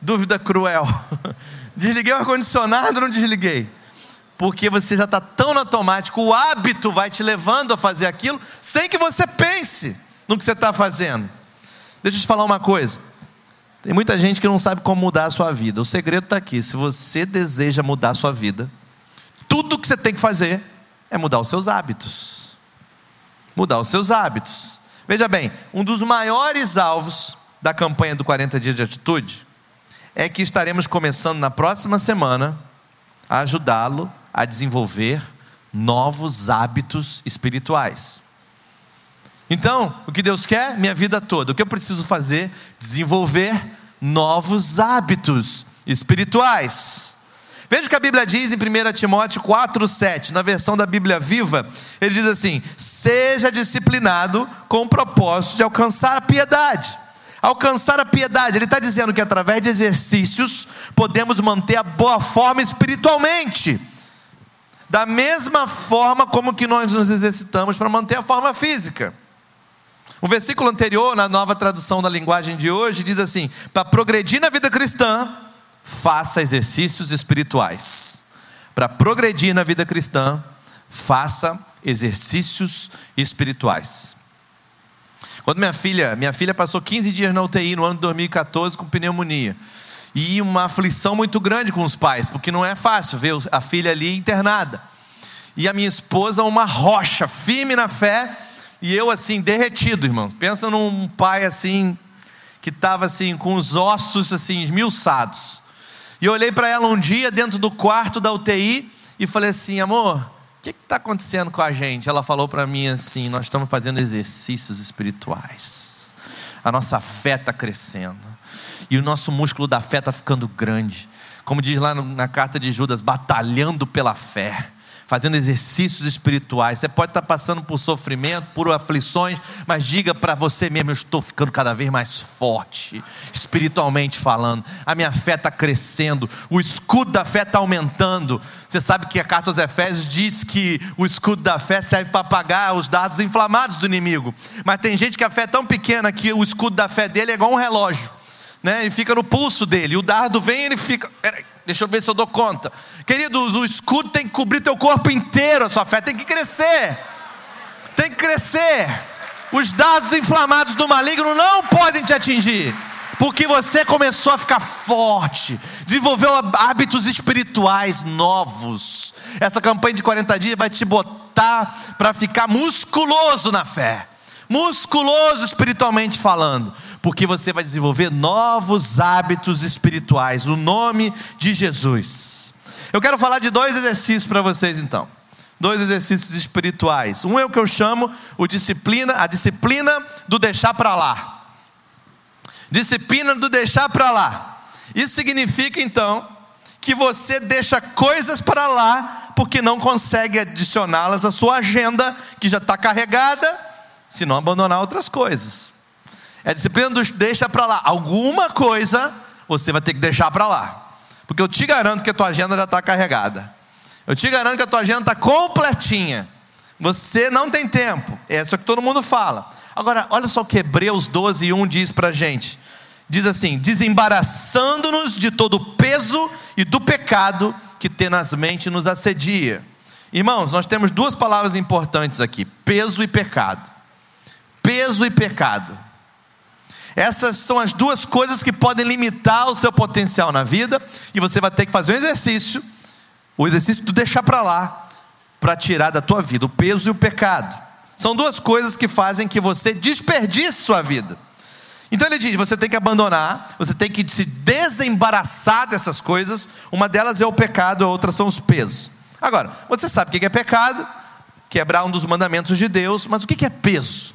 dúvida cruel. Desliguei o ar-condicionado ou não desliguei? Porque você já está tão automático, o hábito vai te levando a fazer aquilo sem que você pense no que você está fazendo. Deixa eu te falar uma coisa. Tem muita gente que não sabe como mudar a sua vida. O segredo está aqui. Se você deseja mudar a sua vida, tudo que você tem que fazer é mudar os seus hábitos. Mudar os seus hábitos. Veja bem, um dos maiores alvos da campanha do 40 dias de atitude é que estaremos começando na próxima semana a ajudá-lo a desenvolver novos hábitos espirituais. Então, o que Deus quer? Minha vida toda. O que eu preciso fazer? Desenvolver novos hábitos espirituais. Veja o que a Bíblia diz em 1 Timóteo 4,7, na versão da Bíblia viva, ele diz assim: seja disciplinado com o propósito de alcançar a piedade alcançar a piedade. Ele está dizendo que através de exercícios podemos manter a boa forma espiritualmente. Da mesma forma como que nós nos exercitamos para manter a forma física. O versículo anterior, na nova tradução da linguagem de hoje, diz assim: para progredir na vida cristã, faça exercícios espirituais. Para progredir na vida cristã, faça exercícios espirituais. Quando minha filha, minha filha passou 15 dias na UTI no ano de 2014 com pneumonia. E uma aflição muito grande com os pais, porque não é fácil ver a filha ali internada. E a minha esposa, uma rocha, firme na fé, e eu assim, derretido, irmão. Pensa num pai assim, que estava assim, com os ossos assim, esmiuçados. E eu olhei para ela um dia dentro do quarto da UTI e falei assim: amor, o que está acontecendo com a gente? Ela falou para mim assim: nós estamos fazendo exercícios espirituais, a nossa fé está crescendo, e o nosso músculo da fé está ficando grande, como diz lá na carta de Judas, batalhando pela fé fazendo exercícios espirituais. Você pode estar passando por sofrimento, por aflições, mas diga para você mesmo: eu estou ficando cada vez mais forte, espiritualmente falando. A minha fé está crescendo, o escudo da fé está aumentando. Você sabe que a carta aos Efésios diz que o escudo da fé serve para apagar os dados inflamados do inimigo. Mas tem gente que a fé é tão pequena que o escudo da fé dele é igual um relógio. Né? Ele fica no pulso dele. O dardo vem ele fica. Peraí, Deixa eu ver se eu dou conta. Queridos, o escudo tem que cobrir teu corpo inteiro, a sua fé tem que crescer. Tem que crescer. Os dados inflamados do maligno não podem te atingir. Porque você começou a ficar forte, desenvolveu hábitos espirituais novos. Essa campanha de 40 dias vai te botar para ficar musculoso na fé, musculoso espiritualmente falando porque você vai desenvolver novos hábitos espirituais, o nome de Jesus. Eu quero falar de dois exercícios para vocês então. Dois exercícios espirituais. Um é o que eu chamo o disciplina, a disciplina do deixar para lá. Disciplina do deixar para lá. Isso significa então que você deixa coisas para lá porque não consegue adicioná-las à sua agenda que já está carregada, se não abandonar outras coisas. É disciplina dos deixa para lá. Alguma coisa você vai ter que deixar para lá. Porque eu te garanto que a tua agenda já está carregada. Eu te garanto que a tua agenda está completinha. Você não tem tempo. É isso que todo mundo fala. Agora, olha só o que Hebreus 12, 1 diz para a gente. Diz assim: desembaraçando-nos de todo o peso e do pecado que tenazmente nos assedia. Irmãos, nós temos duas palavras importantes aqui: peso e pecado. Peso e pecado. Essas são as duas coisas que podem limitar o seu potencial na vida, e você vai ter que fazer um exercício, o exercício de deixar para lá, para tirar da tua vida o peso e o pecado. São duas coisas que fazem que você desperdice sua vida. Então ele diz: você tem que abandonar, você tem que se desembaraçar dessas coisas. Uma delas é o pecado, a outra são os pesos. Agora, você sabe o que é pecado? Quebrar um dos mandamentos de Deus, mas o que é peso?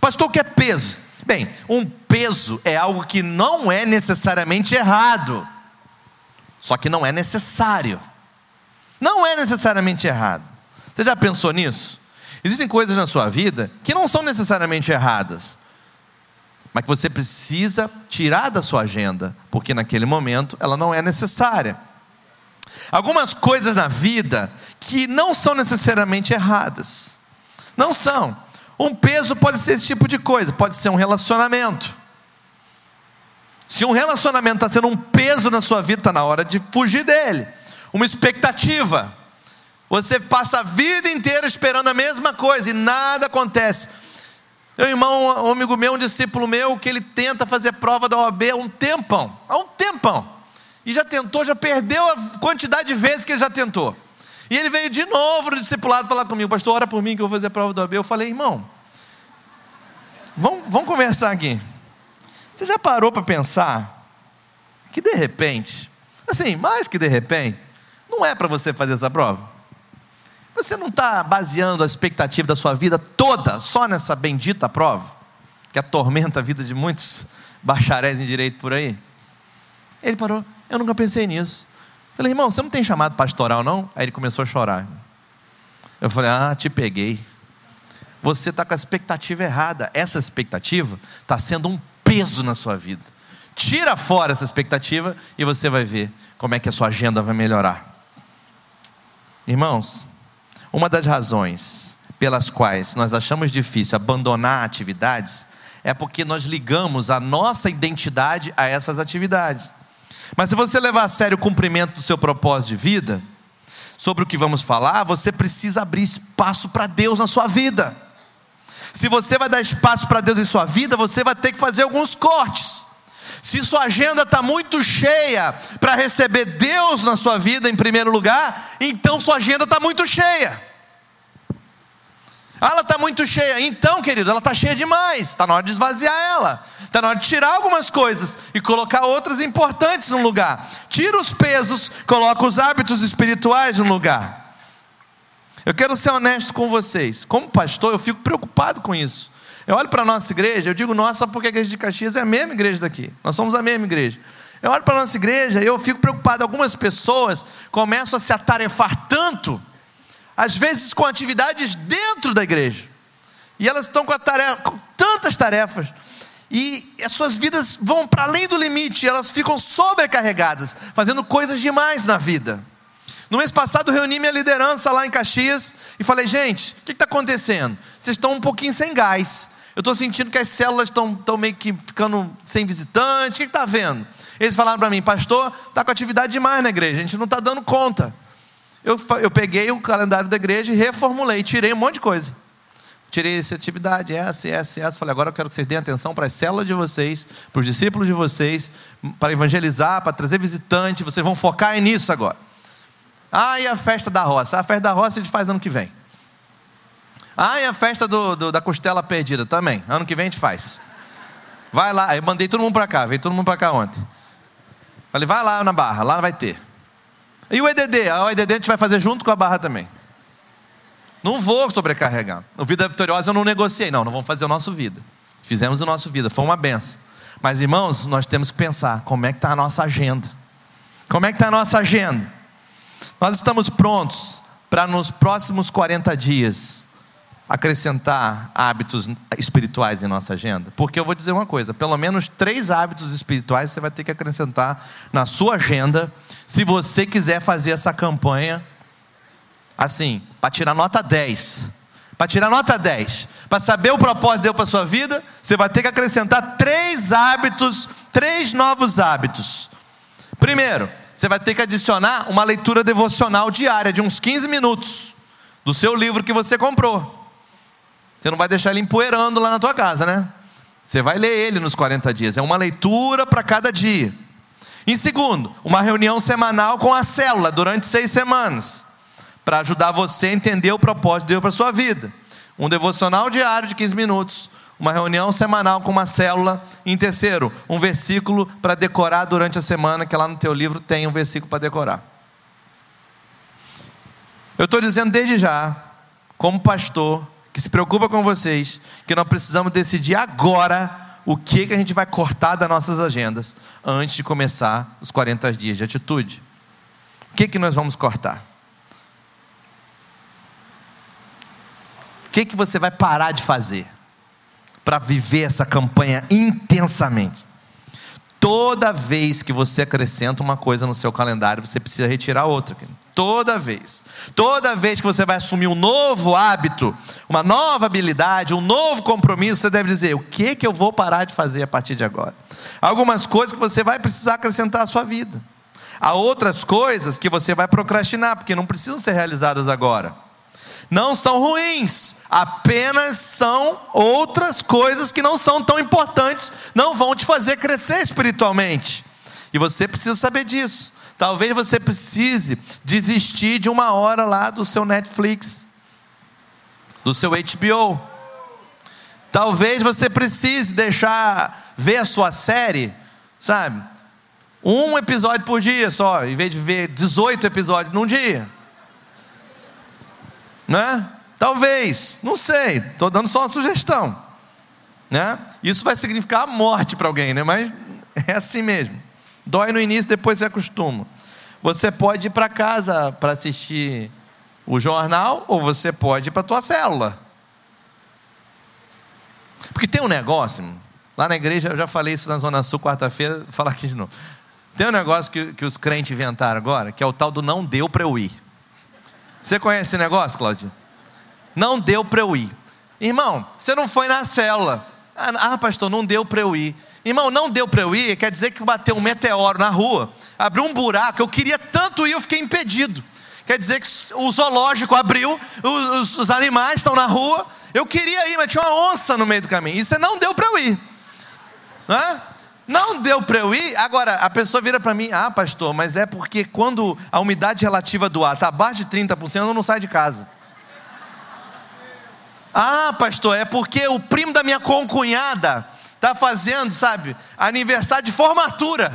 Pastor, o que é peso? Bem, um peso é algo que não é necessariamente errado, só que não é necessário. Não é necessariamente errado. Você já pensou nisso? Existem coisas na sua vida que não são necessariamente erradas, mas que você precisa tirar da sua agenda, porque naquele momento ela não é necessária. Algumas coisas na vida que não são necessariamente erradas, não são. Um peso pode ser esse tipo de coisa, pode ser um relacionamento. Se um relacionamento está sendo um peso na sua vida, está na hora de fugir dele. Uma expectativa. Você passa a vida inteira esperando a mesma coisa e nada acontece. Meu irmão, um amigo meu, um discípulo meu, que ele tenta fazer prova da OAB há um tempão, há um tempão. E já tentou, já perdeu a quantidade de vezes que ele já tentou. E ele veio de novo no discipulado falar comigo, pastor, ora por mim que eu vou fazer a prova da OAB. Eu falei, irmão, vamos, vamos conversar aqui. Você já parou para pensar que de repente, assim, mais que de repente, não é para você fazer essa prova? Você não está baseando a expectativa da sua vida toda só nessa bendita prova, que atormenta a vida de muitos bacharéis em direito por aí? Ele parou, eu nunca pensei nisso. Falei, irmão, você não tem chamado pastoral, não? Aí ele começou a chorar. Eu falei, ah, te peguei. Você está com a expectativa errada. Essa expectativa está sendo um peso na sua vida. Tira fora essa expectativa e você vai ver como é que a sua agenda vai melhorar. Irmãos, uma das razões pelas quais nós achamos difícil abandonar atividades é porque nós ligamos a nossa identidade a essas atividades. Mas se você levar a sério o cumprimento do seu propósito de vida, sobre o que vamos falar, você precisa abrir espaço para Deus na sua vida. Se você vai dar espaço para Deus em sua vida, você vai ter que fazer alguns cortes. Se sua agenda está muito cheia para receber Deus na sua vida em primeiro lugar, então sua agenda está muito cheia. Ah, ela está muito cheia. Então, querido, ela está cheia demais. Está na hora de esvaziar ela. Está na hora de tirar algumas coisas e colocar outras importantes no lugar. Tira os pesos, coloca os hábitos espirituais no lugar. Eu quero ser honesto com vocês. Como pastor, eu fico preocupado com isso. Eu olho para a nossa igreja, eu digo nossa porque a igreja de Caxias é a mesma igreja daqui. Nós somos a mesma igreja. Eu olho para a nossa igreja e eu fico preocupado. Algumas pessoas começam a se atarefar tanto, às vezes com atividades dentro da igreja. E elas estão com, tarefa, com tantas tarefas. E as suas vidas vão para além do limite, elas ficam sobrecarregadas, fazendo coisas demais na vida. No mês passado, reuni minha liderança lá em Caxias e falei: gente, o que está acontecendo? Vocês estão um pouquinho sem gás. Eu estou sentindo que as células estão meio que ficando sem visitantes. O que está vendo? Eles falaram para mim, pastor, está com atividade demais na igreja, a gente não está dando conta. Eu, eu peguei o calendário da igreja e reformulei, tirei um monte de coisa. Tirei essa atividade, essa, essa, essa. Falei, agora eu quero que vocês deem atenção para as células de vocês, para os discípulos de vocês, para evangelizar, para trazer visitante. Vocês vão focar nisso agora. Ah, e a festa da roça? A festa da roça a gente faz ano que vem. Ah, e a festa do, do, da costela perdida também. Ano que vem a gente faz. Vai lá. Eu mandei todo mundo para cá. Veio todo mundo para cá ontem. Falei, vai lá na barra. Lá vai ter. E o EDD? Ah, o EDD a gente vai fazer junto com a barra também. Não vou sobrecarregar. No Vida Vitoriosa eu não negociei. Não, não vamos fazer o nosso vida. Fizemos o nosso vida. Foi uma benção. Mas, irmãos, nós temos que pensar como é que está a nossa agenda. Como é que está a nossa agenda? Nós estamos prontos para nos próximos 40 dias acrescentar hábitos espirituais em nossa agenda? Porque eu vou dizer uma coisa: pelo menos três hábitos espirituais você vai ter que acrescentar na sua agenda, se você quiser fazer essa campanha, assim, para tirar nota 10. Para tirar nota 10, para saber o propósito de Deus para sua vida, você vai ter que acrescentar três hábitos, três novos hábitos. Primeiro, você vai ter que adicionar uma leitura devocional diária de uns 15 minutos do seu livro que você comprou. Você não vai deixar ele empoeirando lá na tua casa, né? Você vai ler ele nos 40 dias. É uma leitura para cada dia. Em segundo, uma reunião semanal com a célula durante seis semanas, para ajudar você a entender o propósito de Deus para a sua vida. um devocional diário de 15 minutos, uma reunião semanal com uma célula. Em terceiro, um versículo para decorar durante a semana, que lá no teu livro tem um versículo para decorar. Eu estou dizendo desde já, como pastor, que se preocupa com vocês, que nós precisamos decidir agora o que, que a gente vai cortar das nossas agendas antes de começar os 40 dias de atitude. O que, que nós vamos cortar? O que, que você vai parar de fazer para viver essa campanha intensamente? Toda vez que você acrescenta uma coisa no seu calendário, você precisa retirar outra. Toda vez. Toda vez que você vai assumir um novo hábito, uma nova habilidade, um novo compromisso, você deve dizer: o que, que eu vou parar de fazer a partir de agora? Algumas coisas que você vai precisar acrescentar à sua vida. Há outras coisas que você vai procrastinar, porque não precisam ser realizadas agora. Não são ruins, apenas são outras coisas que não são tão importantes, não vão te fazer crescer espiritualmente. E você precisa saber disso. Talvez você precise desistir de uma hora lá do seu Netflix, do seu HBO. Talvez você precise deixar ver a sua série, sabe? Um episódio por dia só, em vez de ver 18 episódios num dia. Né? Talvez, não sei, estou dando só uma sugestão. Né? Isso vai significar a morte para alguém, né? mas é assim mesmo. Dói no início, depois se acostuma. Você pode ir para casa para assistir o jornal, ou você pode ir para a tua célula. Porque tem um negócio, lá na igreja, eu já falei isso na Zona Sul, quarta-feira, vou falar aqui de novo. Tem um negócio que, que os crentes inventaram agora, que é o tal do não deu para eu ir. Você conhece esse negócio, Claudio? Não deu para eu ir. Irmão, você não foi na célula. Ah, pastor, não deu para eu ir. Irmão, não deu para eu ir, quer dizer que bateu um meteoro na rua, abriu um buraco, eu queria tanto ir, eu fiquei impedido. Quer dizer que o zoológico abriu, os, os animais estão na rua, eu queria ir, mas tinha uma onça no meio do caminho. Você não deu para eu ir. Não é? Não deu para eu ir. Agora, a pessoa vira para mim: Ah, pastor, mas é porque quando a umidade relativa do ar está abaixo de 30%, eu não saio de casa. Ah, pastor, é porque o primo da minha concunhada está fazendo, sabe, aniversário de formatura.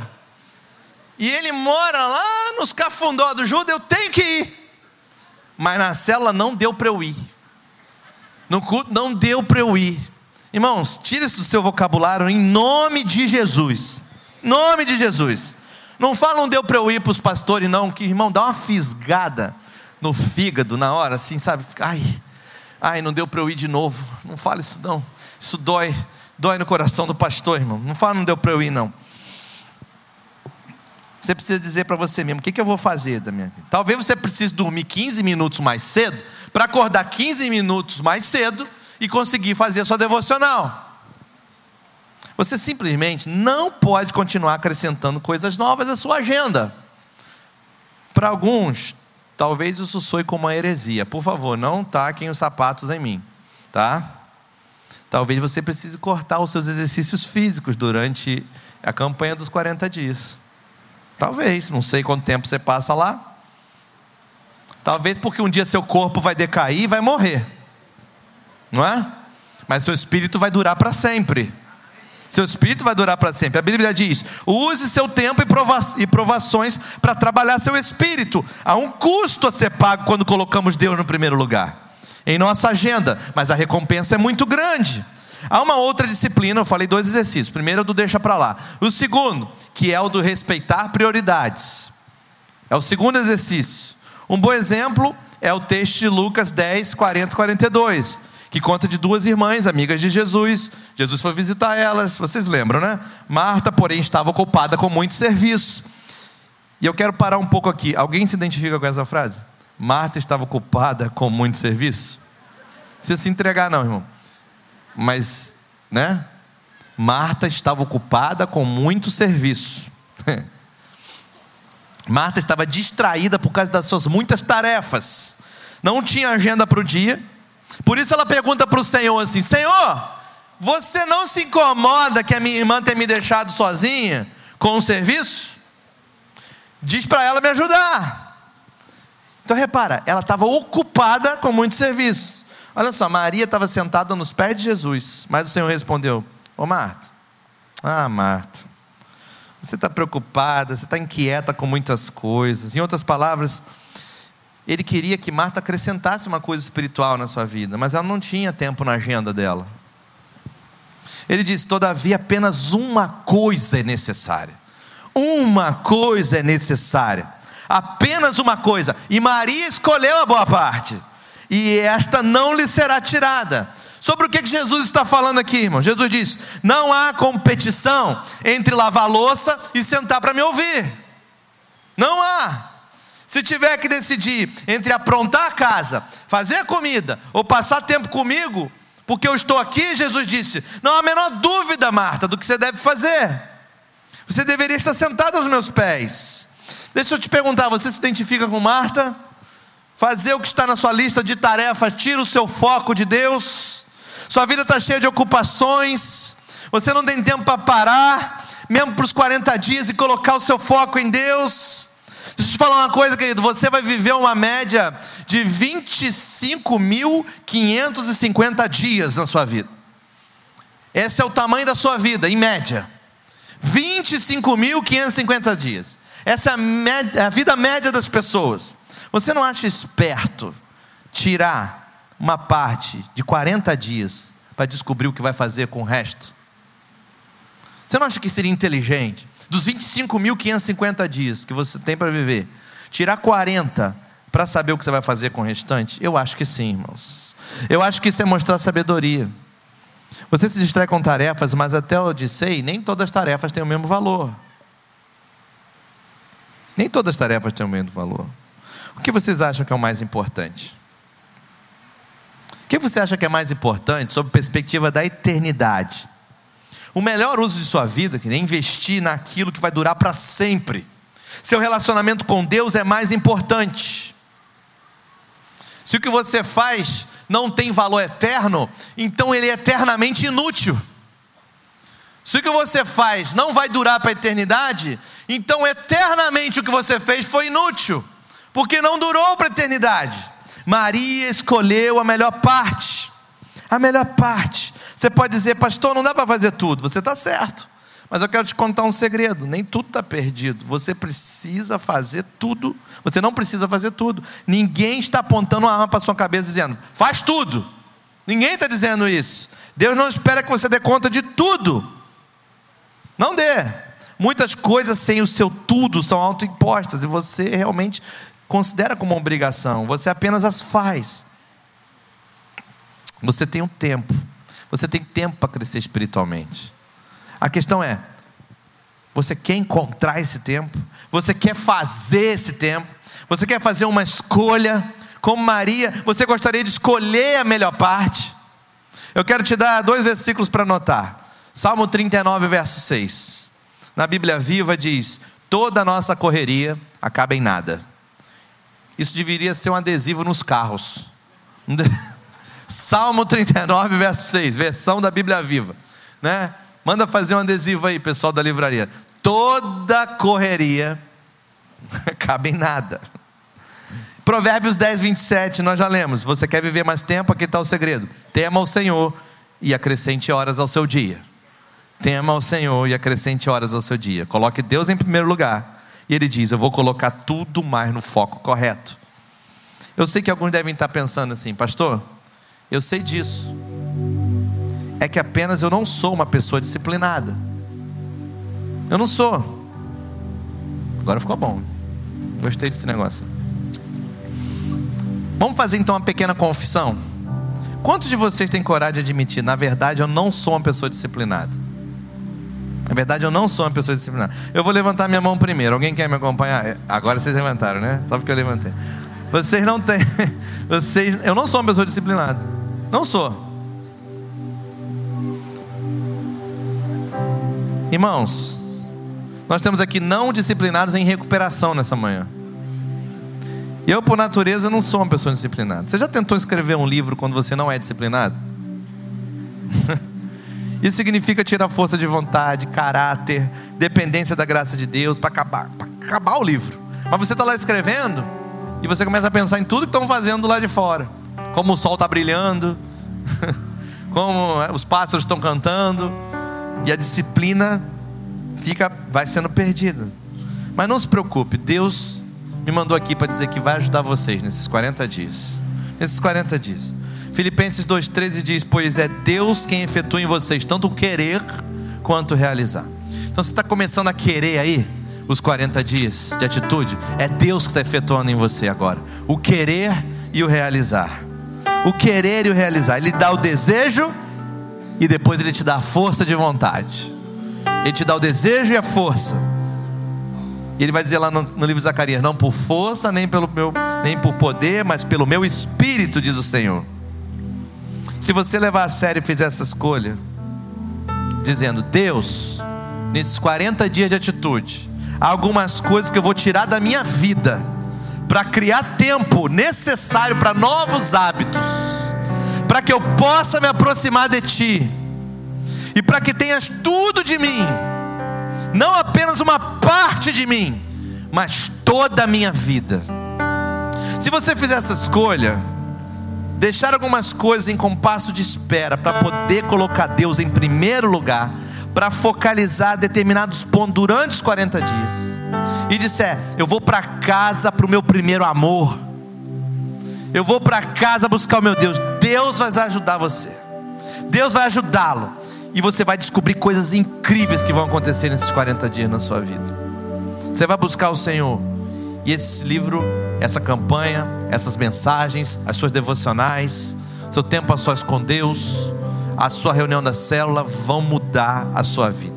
E ele mora lá nos cafundó do Judas, eu tenho que ir. Mas na cela não deu para eu ir. No culto não deu para eu ir. Irmãos, tire isso do seu vocabulário em nome de Jesus. Nome de Jesus. Não fala, não deu para eu ir para os pastores, não, que irmão, dá uma fisgada no fígado na hora, assim, sabe? Ai, ai, não deu para eu ir de novo. Não fala isso, não. Isso dói, dói no coração do pastor, irmão. Não fala, não deu para eu ir, não. Você precisa dizer para você mesmo: o que, que eu vou fazer da minha vida? Talvez você precise dormir 15 minutos mais cedo, para acordar 15 minutos mais cedo e conseguir fazer a sua devocional. Você simplesmente não pode continuar acrescentando coisas novas à sua agenda. Para alguns, talvez isso soe como uma heresia. Por favor, não taquem os sapatos em mim, tá? Talvez você precise cortar os seus exercícios físicos durante a campanha dos 40 dias. Talvez, não sei quanto tempo você passa lá. Talvez porque um dia seu corpo vai decair e vai morrer não é? Mas seu espírito vai durar para sempre. Seu espírito vai durar para sempre. A Bíblia diz: use seu tempo e provações para trabalhar seu espírito. Há um custo a ser pago quando colocamos Deus no primeiro lugar em nossa agenda, mas a recompensa é muito grande. Há uma outra disciplina, eu falei dois exercícios. Primeiro é do deixa para lá. O segundo, que é o do respeitar prioridades. É o segundo exercício. Um bom exemplo é o texto de Lucas 10, 40 e 42 que conta de duas irmãs, amigas de Jesus. Jesus foi visitar elas, vocês lembram, né? Marta, porém, estava ocupada com muito serviço. E eu quero parar um pouco aqui. Alguém se identifica com essa frase? Marta estava ocupada com muito serviço? Não precisa se entregar, não, irmão. Mas, né? Marta estava ocupada com muito serviço. Marta estava distraída por causa das suas muitas tarefas. Não tinha agenda para o dia por isso ela pergunta para o Senhor assim: Senhor, você não se incomoda que a minha irmã tenha me deixado sozinha com o serviço? Diz para ela me ajudar. Então repara, ela estava ocupada com muito serviço. Olha só, Maria estava sentada nos pés de Jesus, mas o Senhor respondeu: Ô Marta, ah, Marta, você está preocupada, você está inquieta com muitas coisas. Em outras palavras, ele queria que Marta acrescentasse uma coisa espiritual na sua vida, mas ela não tinha tempo na agenda dela. Ele disse: Todavia, apenas uma coisa é necessária. Uma coisa é necessária. Apenas uma coisa. E Maria escolheu a boa parte e esta não lhe será tirada. Sobre o que Jesus está falando aqui, irmão? Jesus diz: não há competição entre lavar louça e sentar para me ouvir. Não há. Se tiver que decidir entre aprontar a casa, fazer a comida ou passar tempo comigo, porque eu estou aqui, Jesus disse: não há a menor dúvida, Marta, do que você deve fazer. Você deveria estar sentada aos meus pés. Deixa eu te perguntar: você se identifica com Marta? Fazer o que está na sua lista de tarefas tira o seu foco de Deus. Sua vida está cheia de ocupações. Você não tem tempo para parar, mesmo para os 40 dias, e colocar o seu foco em Deus. Deixa eu te falar uma coisa, querido. Você vai viver uma média de 25.550 dias na sua vida. Esse é o tamanho da sua vida, em média. 25.550 dias. Essa é a, média, a vida média das pessoas. Você não acha esperto tirar uma parte de 40 dias para descobrir o que vai fazer com o resto? Você não acha que seria inteligente? Dos 25.550 dias que você tem para viver, tirar 40 para saber o que você vai fazer com o restante? Eu acho que sim, irmãos. Eu acho que isso é mostrar sabedoria. Você se distrai com tarefas, mas até o Odissei, nem todas as tarefas têm o mesmo valor. Nem todas as tarefas têm o mesmo valor. O que vocês acham que é o mais importante? O que você acha que é mais importante sob perspectiva da eternidade? O melhor uso de sua vida é investir naquilo que vai durar para sempre. Seu relacionamento com Deus é mais importante. Se o que você faz não tem valor eterno, então ele é eternamente inútil. Se o que você faz não vai durar para a eternidade, então eternamente o que você fez foi inútil porque não durou para a eternidade. Maria escolheu a melhor parte. A melhor parte. Você pode dizer, pastor, não dá para fazer tudo. Você está certo. Mas eu quero te contar um segredo: nem tudo está perdido. Você precisa fazer tudo. Você não precisa fazer tudo. Ninguém está apontando uma arma para sua cabeça dizendo, faz tudo. Ninguém está dizendo isso. Deus não espera que você dê conta de tudo. Não dê. Muitas coisas sem o seu tudo são autoimpostas e você realmente considera como uma obrigação, você apenas as faz. Você tem um tempo, você tem tempo para crescer espiritualmente. A questão é: você quer encontrar esse tempo? Você quer fazer esse tempo? Você quer fazer uma escolha? Como Maria, você gostaria de escolher a melhor parte? Eu quero te dar dois versículos para anotar. Salmo 39, verso 6. Na Bíblia Viva diz: Toda a nossa correria acaba em nada. Isso deveria ser um adesivo nos carros. Salmo 39, verso 6, versão da Bíblia Viva. Né? Manda fazer um adesivo aí, pessoal da livraria. Toda correria cabe em nada. Provérbios 10, 27, nós já lemos. Você quer viver mais tempo? Aqui está o segredo. Tema o Senhor e acrescente horas ao seu dia. Tema o Senhor e acrescente horas ao seu dia. Coloque Deus em primeiro lugar e ele diz: Eu vou colocar tudo mais no foco correto. Eu sei que alguns devem estar pensando assim, pastor, eu sei disso. É que apenas eu não sou uma pessoa disciplinada. Eu não sou. Agora ficou bom. Gostei desse negócio. Vamos fazer então uma pequena confissão. Quantos de vocês têm coragem de admitir, na verdade, eu não sou uma pessoa disciplinada? Na verdade, eu não sou uma pessoa disciplinada. Eu vou levantar minha mão primeiro. Alguém quer me acompanhar? É, agora vocês levantaram, né? Só porque eu levantei. Vocês não têm. Vocês, eu não sou uma pessoa disciplinada. Não sou. Irmãos, nós temos aqui não disciplinados em recuperação nessa manhã. Eu, por natureza, não sou uma pessoa disciplinada. Você já tentou escrever um livro quando você não é disciplinado? Isso significa tirar força de vontade, caráter, dependência da graça de Deus para acabar, acabar o livro. Mas você está lá escrevendo e você começa a pensar em tudo que estão fazendo lá de fora. como o sol está brilhando, como os pássaros estão cantando, e a disciplina fica, vai sendo perdida. Mas não se preocupe, Deus me mandou aqui para dizer que vai ajudar vocês nesses 40 dias. Nesses 40 dias. Filipenses 2,13 diz: Pois é Deus quem efetua em vocês tanto o querer quanto o realizar. Então você está começando a querer aí os 40 dias de atitude. É Deus que está efetuando em você agora. O querer e o realizar. O querer e o realizar. Ele dá o desejo e depois ele te dá a força de vontade. Ele te dá o desejo e a força. E ele vai dizer lá no, no, livro de Zacarias: não por força, nem, pelo meu, nem por poder, mas pelo meu espírito, diz o Senhor. Se você levar a sério e fizer essa escolha, dizendo: Deus, nesses 40 dias de atitude, há algumas coisas que eu vou tirar da minha vida, para criar tempo necessário para novos hábitos, para que eu possa me aproximar de Ti, e para que tenhas tudo de mim, não apenas uma parte de mim, mas toda a minha vida. Se você fizer essa escolha, deixar algumas coisas em compasso de espera para poder colocar Deus em primeiro lugar, para focalizar determinados pontos durante os 40 dias, e disser: Eu vou para casa para o meu primeiro amor, eu vou para casa buscar o meu Deus. Deus vai ajudar você, Deus vai ajudá-lo, e você vai descobrir coisas incríveis que vão acontecer nesses 40 dias na sua vida. Você vai buscar o Senhor, e esse livro essa campanha, essas mensagens, as suas devocionais, seu tempo a sós com Deus, a sua reunião da célula vão mudar a sua vida.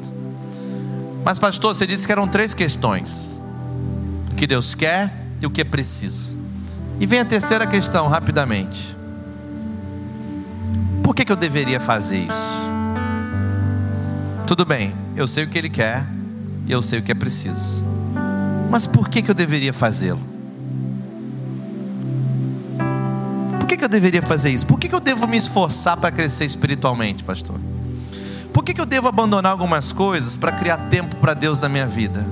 Mas, pastor, você disse que eram três questões: o que Deus quer e o que é preciso. E vem a terceira questão, rapidamente: por que, que eu deveria fazer isso? Tudo bem, eu sei o que Ele quer e eu sei o que é preciso, mas por que, que eu deveria fazê-lo? Que eu deveria fazer isso? Por que, que eu devo me esforçar para crescer espiritualmente, pastor? Por que, que eu devo abandonar algumas coisas para criar tempo para Deus na minha vida?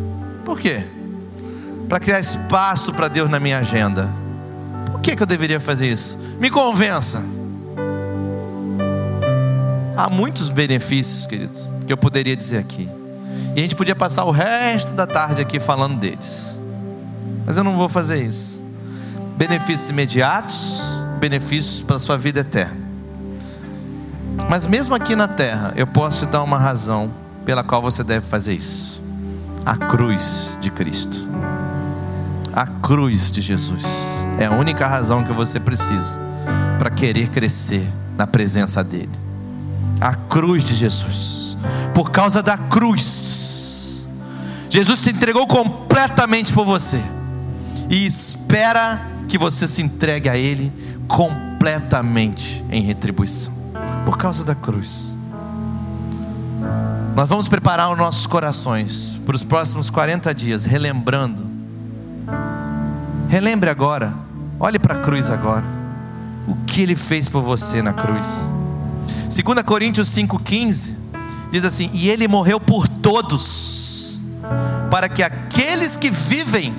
Por quê? Para criar espaço para Deus na minha agenda. Por que, que eu deveria fazer isso? Me convença. Há muitos benefícios, queridos, que eu poderia dizer aqui. E a gente podia passar o resto da tarde aqui falando deles. Mas eu não vou fazer isso. Benefícios imediatos, benefícios para a sua vida eterna. Mas mesmo aqui na terra, eu posso te dar uma razão pela qual você deve fazer isso: a cruz de Cristo. A cruz de Jesus é a única razão que você precisa para querer crescer na presença dEle. A cruz de Jesus. Por causa da cruz, Jesus se entregou completamente por você e espera que você se entregue a Ele completamente em retribuição, por causa da cruz. Nós vamos preparar os nossos corações para os próximos 40 dias, relembrando. Relembre agora, olhe para a cruz agora, o que Ele fez por você na cruz. 2 Coríntios 5,15 diz assim: E Ele morreu por todos, para que aqueles que vivem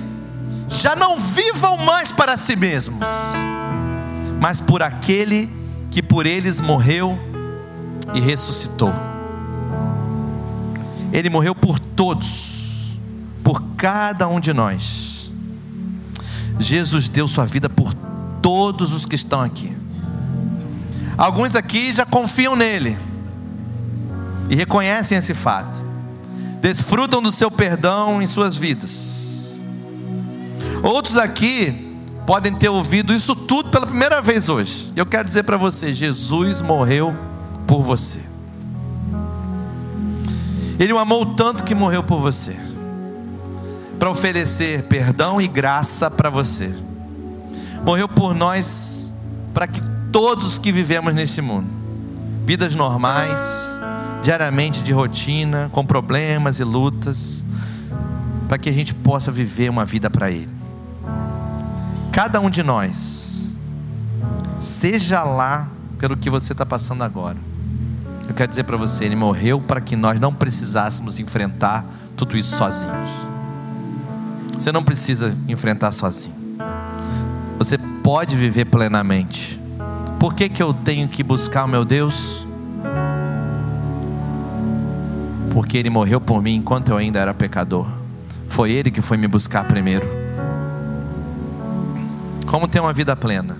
já não vivam mais para si mesmos mas por aquele que por eles morreu e ressuscitou. Ele morreu por todos, por cada um de nós. Jesus deu sua vida por todos os que estão aqui. Alguns aqui já confiam nele e reconhecem esse fato, desfrutam do seu perdão em suas vidas. Outros aqui podem ter ouvido isso tudo pela primeira vez hoje. Eu quero dizer para você: Jesus morreu por você. Ele o amou tanto que morreu por você, para oferecer perdão e graça para você. Morreu por nós, para que todos que vivemos nesse mundo, vidas normais, diariamente de rotina, com problemas e lutas, para que a gente possa viver uma vida para Ele cada um de nós, seja lá pelo que você está passando agora, eu quero dizer para você: Ele morreu para que nós não precisássemos enfrentar tudo isso sozinhos. Você não precisa enfrentar sozinho. Você pode viver plenamente Por que, que eu tenho que buscar o meu Deus? Porque Ele morreu por mim enquanto eu ainda era pecador. Foi Ele que foi me buscar primeiro. Como ter uma vida plena?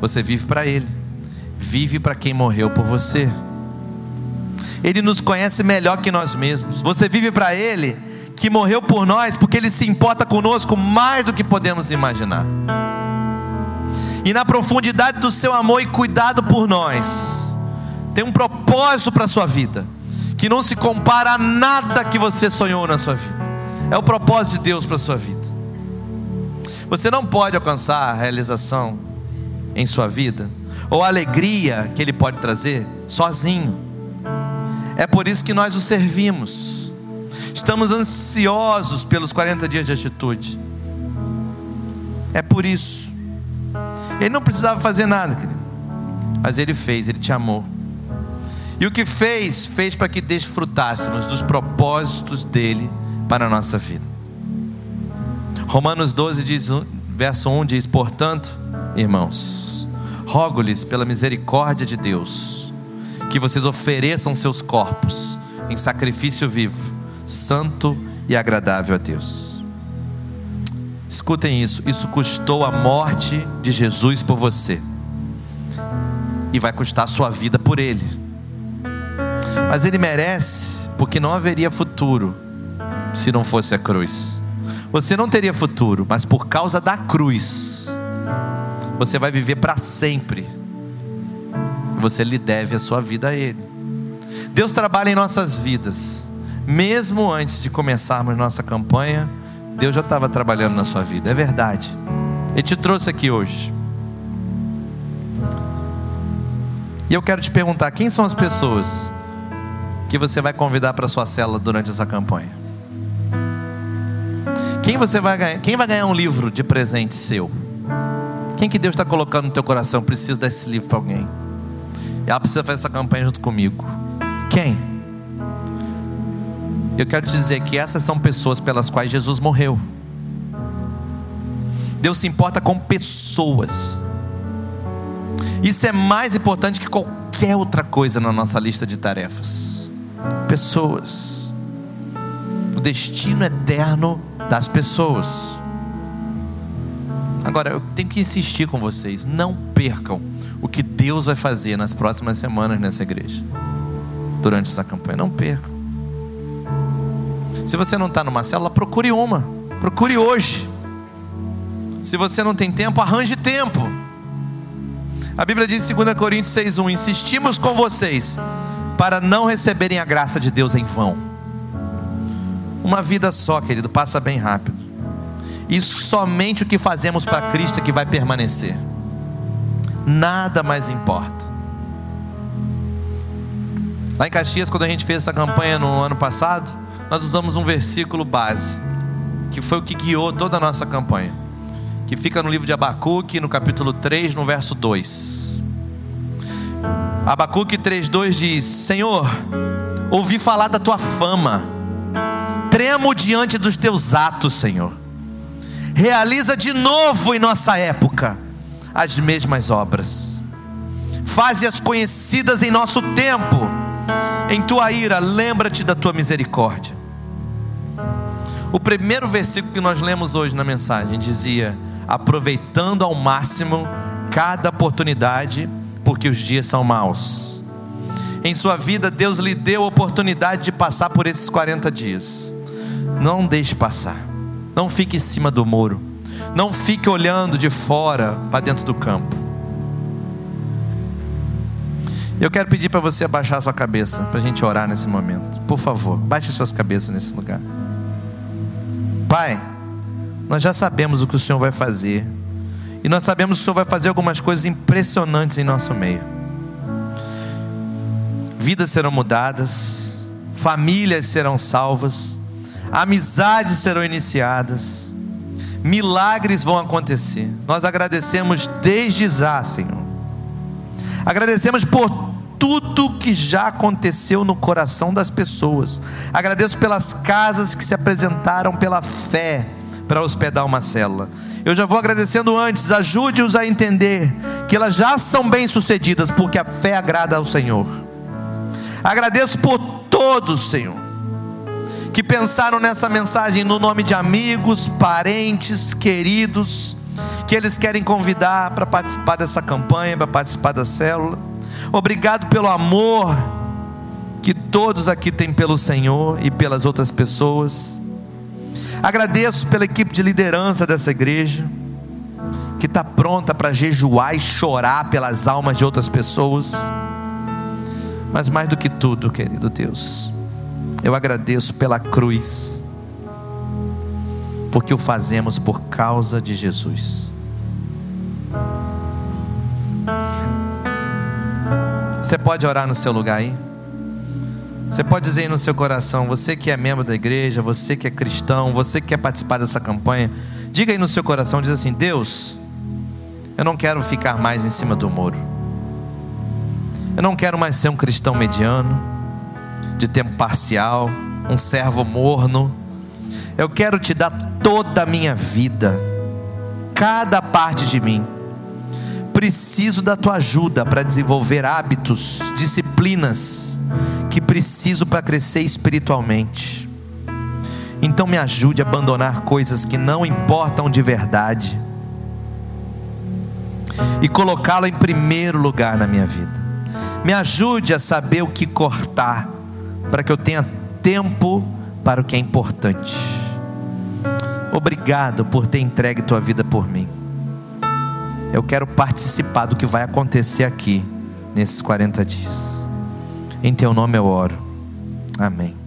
Você vive para Ele, vive para quem morreu por você. Ele nos conhece melhor que nós mesmos. Você vive para Ele, que morreu por nós, porque Ele se importa conosco mais do que podemos imaginar. E na profundidade do seu amor e cuidado por nós, tem um propósito para a sua vida, que não se compara a nada que você sonhou na sua vida. É o propósito de Deus para a sua vida. Você não pode alcançar a realização em sua vida, ou a alegria que Ele pode trazer, sozinho. É por isso que nós o servimos. Estamos ansiosos pelos 40 dias de atitude. É por isso. Ele não precisava fazer nada, querido. Mas ele fez, ele te amou. E o que fez, fez para que desfrutássemos dos propósitos dele para a nossa vida. Romanos 12 diz, verso 1 diz: "Portanto, irmãos, rogo-lhes pela misericórdia de Deus, que vocês ofereçam seus corpos em sacrifício vivo, santo e agradável a Deus. Escutem isso, isso custou a morte de Jesus por você, e vai custar a sua vida por Ele, mas Ele merece, porque não haveria futuro se não fosse a cruz. Você não teria futuro, mas por causa da cruz, você vai viver para sempre. Você lhe deve a sua vida a Ele. Deus trabalha em nossas vidas, mesmo antes de começarmos nossa campanha, Deus já estava trabalhando na sua vida, é verdade. Ele te trouxe aqui hoje. E eu quero te perguntar: quem são as pessoas que você vai convidar para sua célula durante essa campanha? Quem você vai ganhar? Quem vai ganhar um livro de presente seu? Quem que Deus está colocando no teu coração? Preciso desse livro para alguém. E ela precisa fazer essa campanha junto comigo. Quem? Eu quero dizer que essas são pessoas pelas quais Jesus morreu. Deus se importa com pessoas. Isso é mais importante que qualquer outra coisa na nossa lista de tarefas. Pessoas. O destino eterno das pessoas. Agora, eu tenho que insistir com vocês: não percam o que Deus vai fazer nas próximas semanas nessa igreja, durante essa campanha. Não percam. Se você não está numa célula, procure uma, procure hoje. Se você não tem tempo, arranje tempo. A Bíblia diz em 2 Coríntios 6,1: Insistimos com vocês para não receberem a graça de Deus em vão. Uma vida só, querido, passa bem rápido. E somente o que fazemos para Cristo é que vai permanecer. Nada mais importa. Lá em Caxias, quando a gente fez essa campanha no ano passado, nós usamos um versículo base, que foi o que guiou toda a nossa campanha, que fica no livro de Abacuque, no capítulo 3, no verso 2. Abacuque 3,2 diz: Senhor, ouvi falar da tua fama, tremo diante dos teus atos, Senhor. Realiza de novo em nossa época as mesmas obras, faze-as conhecidas em nosso tempo. Em tua ira, lembra-te da tua misericórdia. O primeiro versículo que nós lemos hoje na mensagem dizia: aproveitando ao máximo cada oportunidade, porque os dias são maus. Em sua vida, Deus lhe deu a oportunidade de passar por esses 40 dias. Não deixe passar. Não fique em cima do muro. Não fique olhando de fora para dentro do campo. Eu quero pedir para você abaixar sua cabeça, para a gente orar nesse momento. Por favor, baixe suas cabeças nesse lugar. Pai, nós já sabemos o que o Senhor vai fazer. E nós sabemos que o Senhor vai fazer algumas coisas impressionantes em nosso meio. Vidas serão mudadas, famílias serão salvas, amizades serão iniciadas, milagres vão acontecer. Nós agradecemos desde já, Senhor. Agradecemos por tudo que já aconteceu no coração das pessoas. Agradeço pelas casas que se apresentaram pela fé para hospedar uma célula. Eu já vou agradecendo antes, ajude-os a entender que elas já são bem-sucedidas, porque a fé agrada ao Senhor. Agradeço por todos, Senhor, que pensaram nessa mensagem no nome de amigos, parentes, queridos, que eles querem convidar para participar dessa campanha, para participar da célula. Obrigado pelo amor que todos aqui têm pelo Senhor e pelas outras pessoas. Agradeço pela equipe de liderança dessa igreja, que está pronta para jejuar e chorar pelas almas de outras pessoas. Mas mais do que tudo, querido Deus, eu agradeço pela cruz, porque o fazemos por causa de Jesus. Você pode orar no seu lugar aí? Você pode dizer aí no seu coração, você que é membro da igreja, você que é cristão, você que quer participar dessa campanha, diga aí no seu coração, diz assim: Deus, eu não quero ficar mais em cima do muro. Eu não quero mais ser um cristão mediano, de tempo parcial, um servo morno. Eu quero te dar toda a minha vida, cada parte de mim preciso da tua ajuda para desenvolver hábitos, disciplinas que preciso para crescer espiritualmente. Então me ajude a abandonar coisas que não importam de verdade e colocá-lo em primeiro lugar na minha vida. Me ajude a saber o que cortar para que eu tenha tempo para o que é importante. Obrigado por ter entregue tua vida por mim eu quero participar do que vai acontecer aqui nesses 40 dias. Em teu nome eu oro. Amém.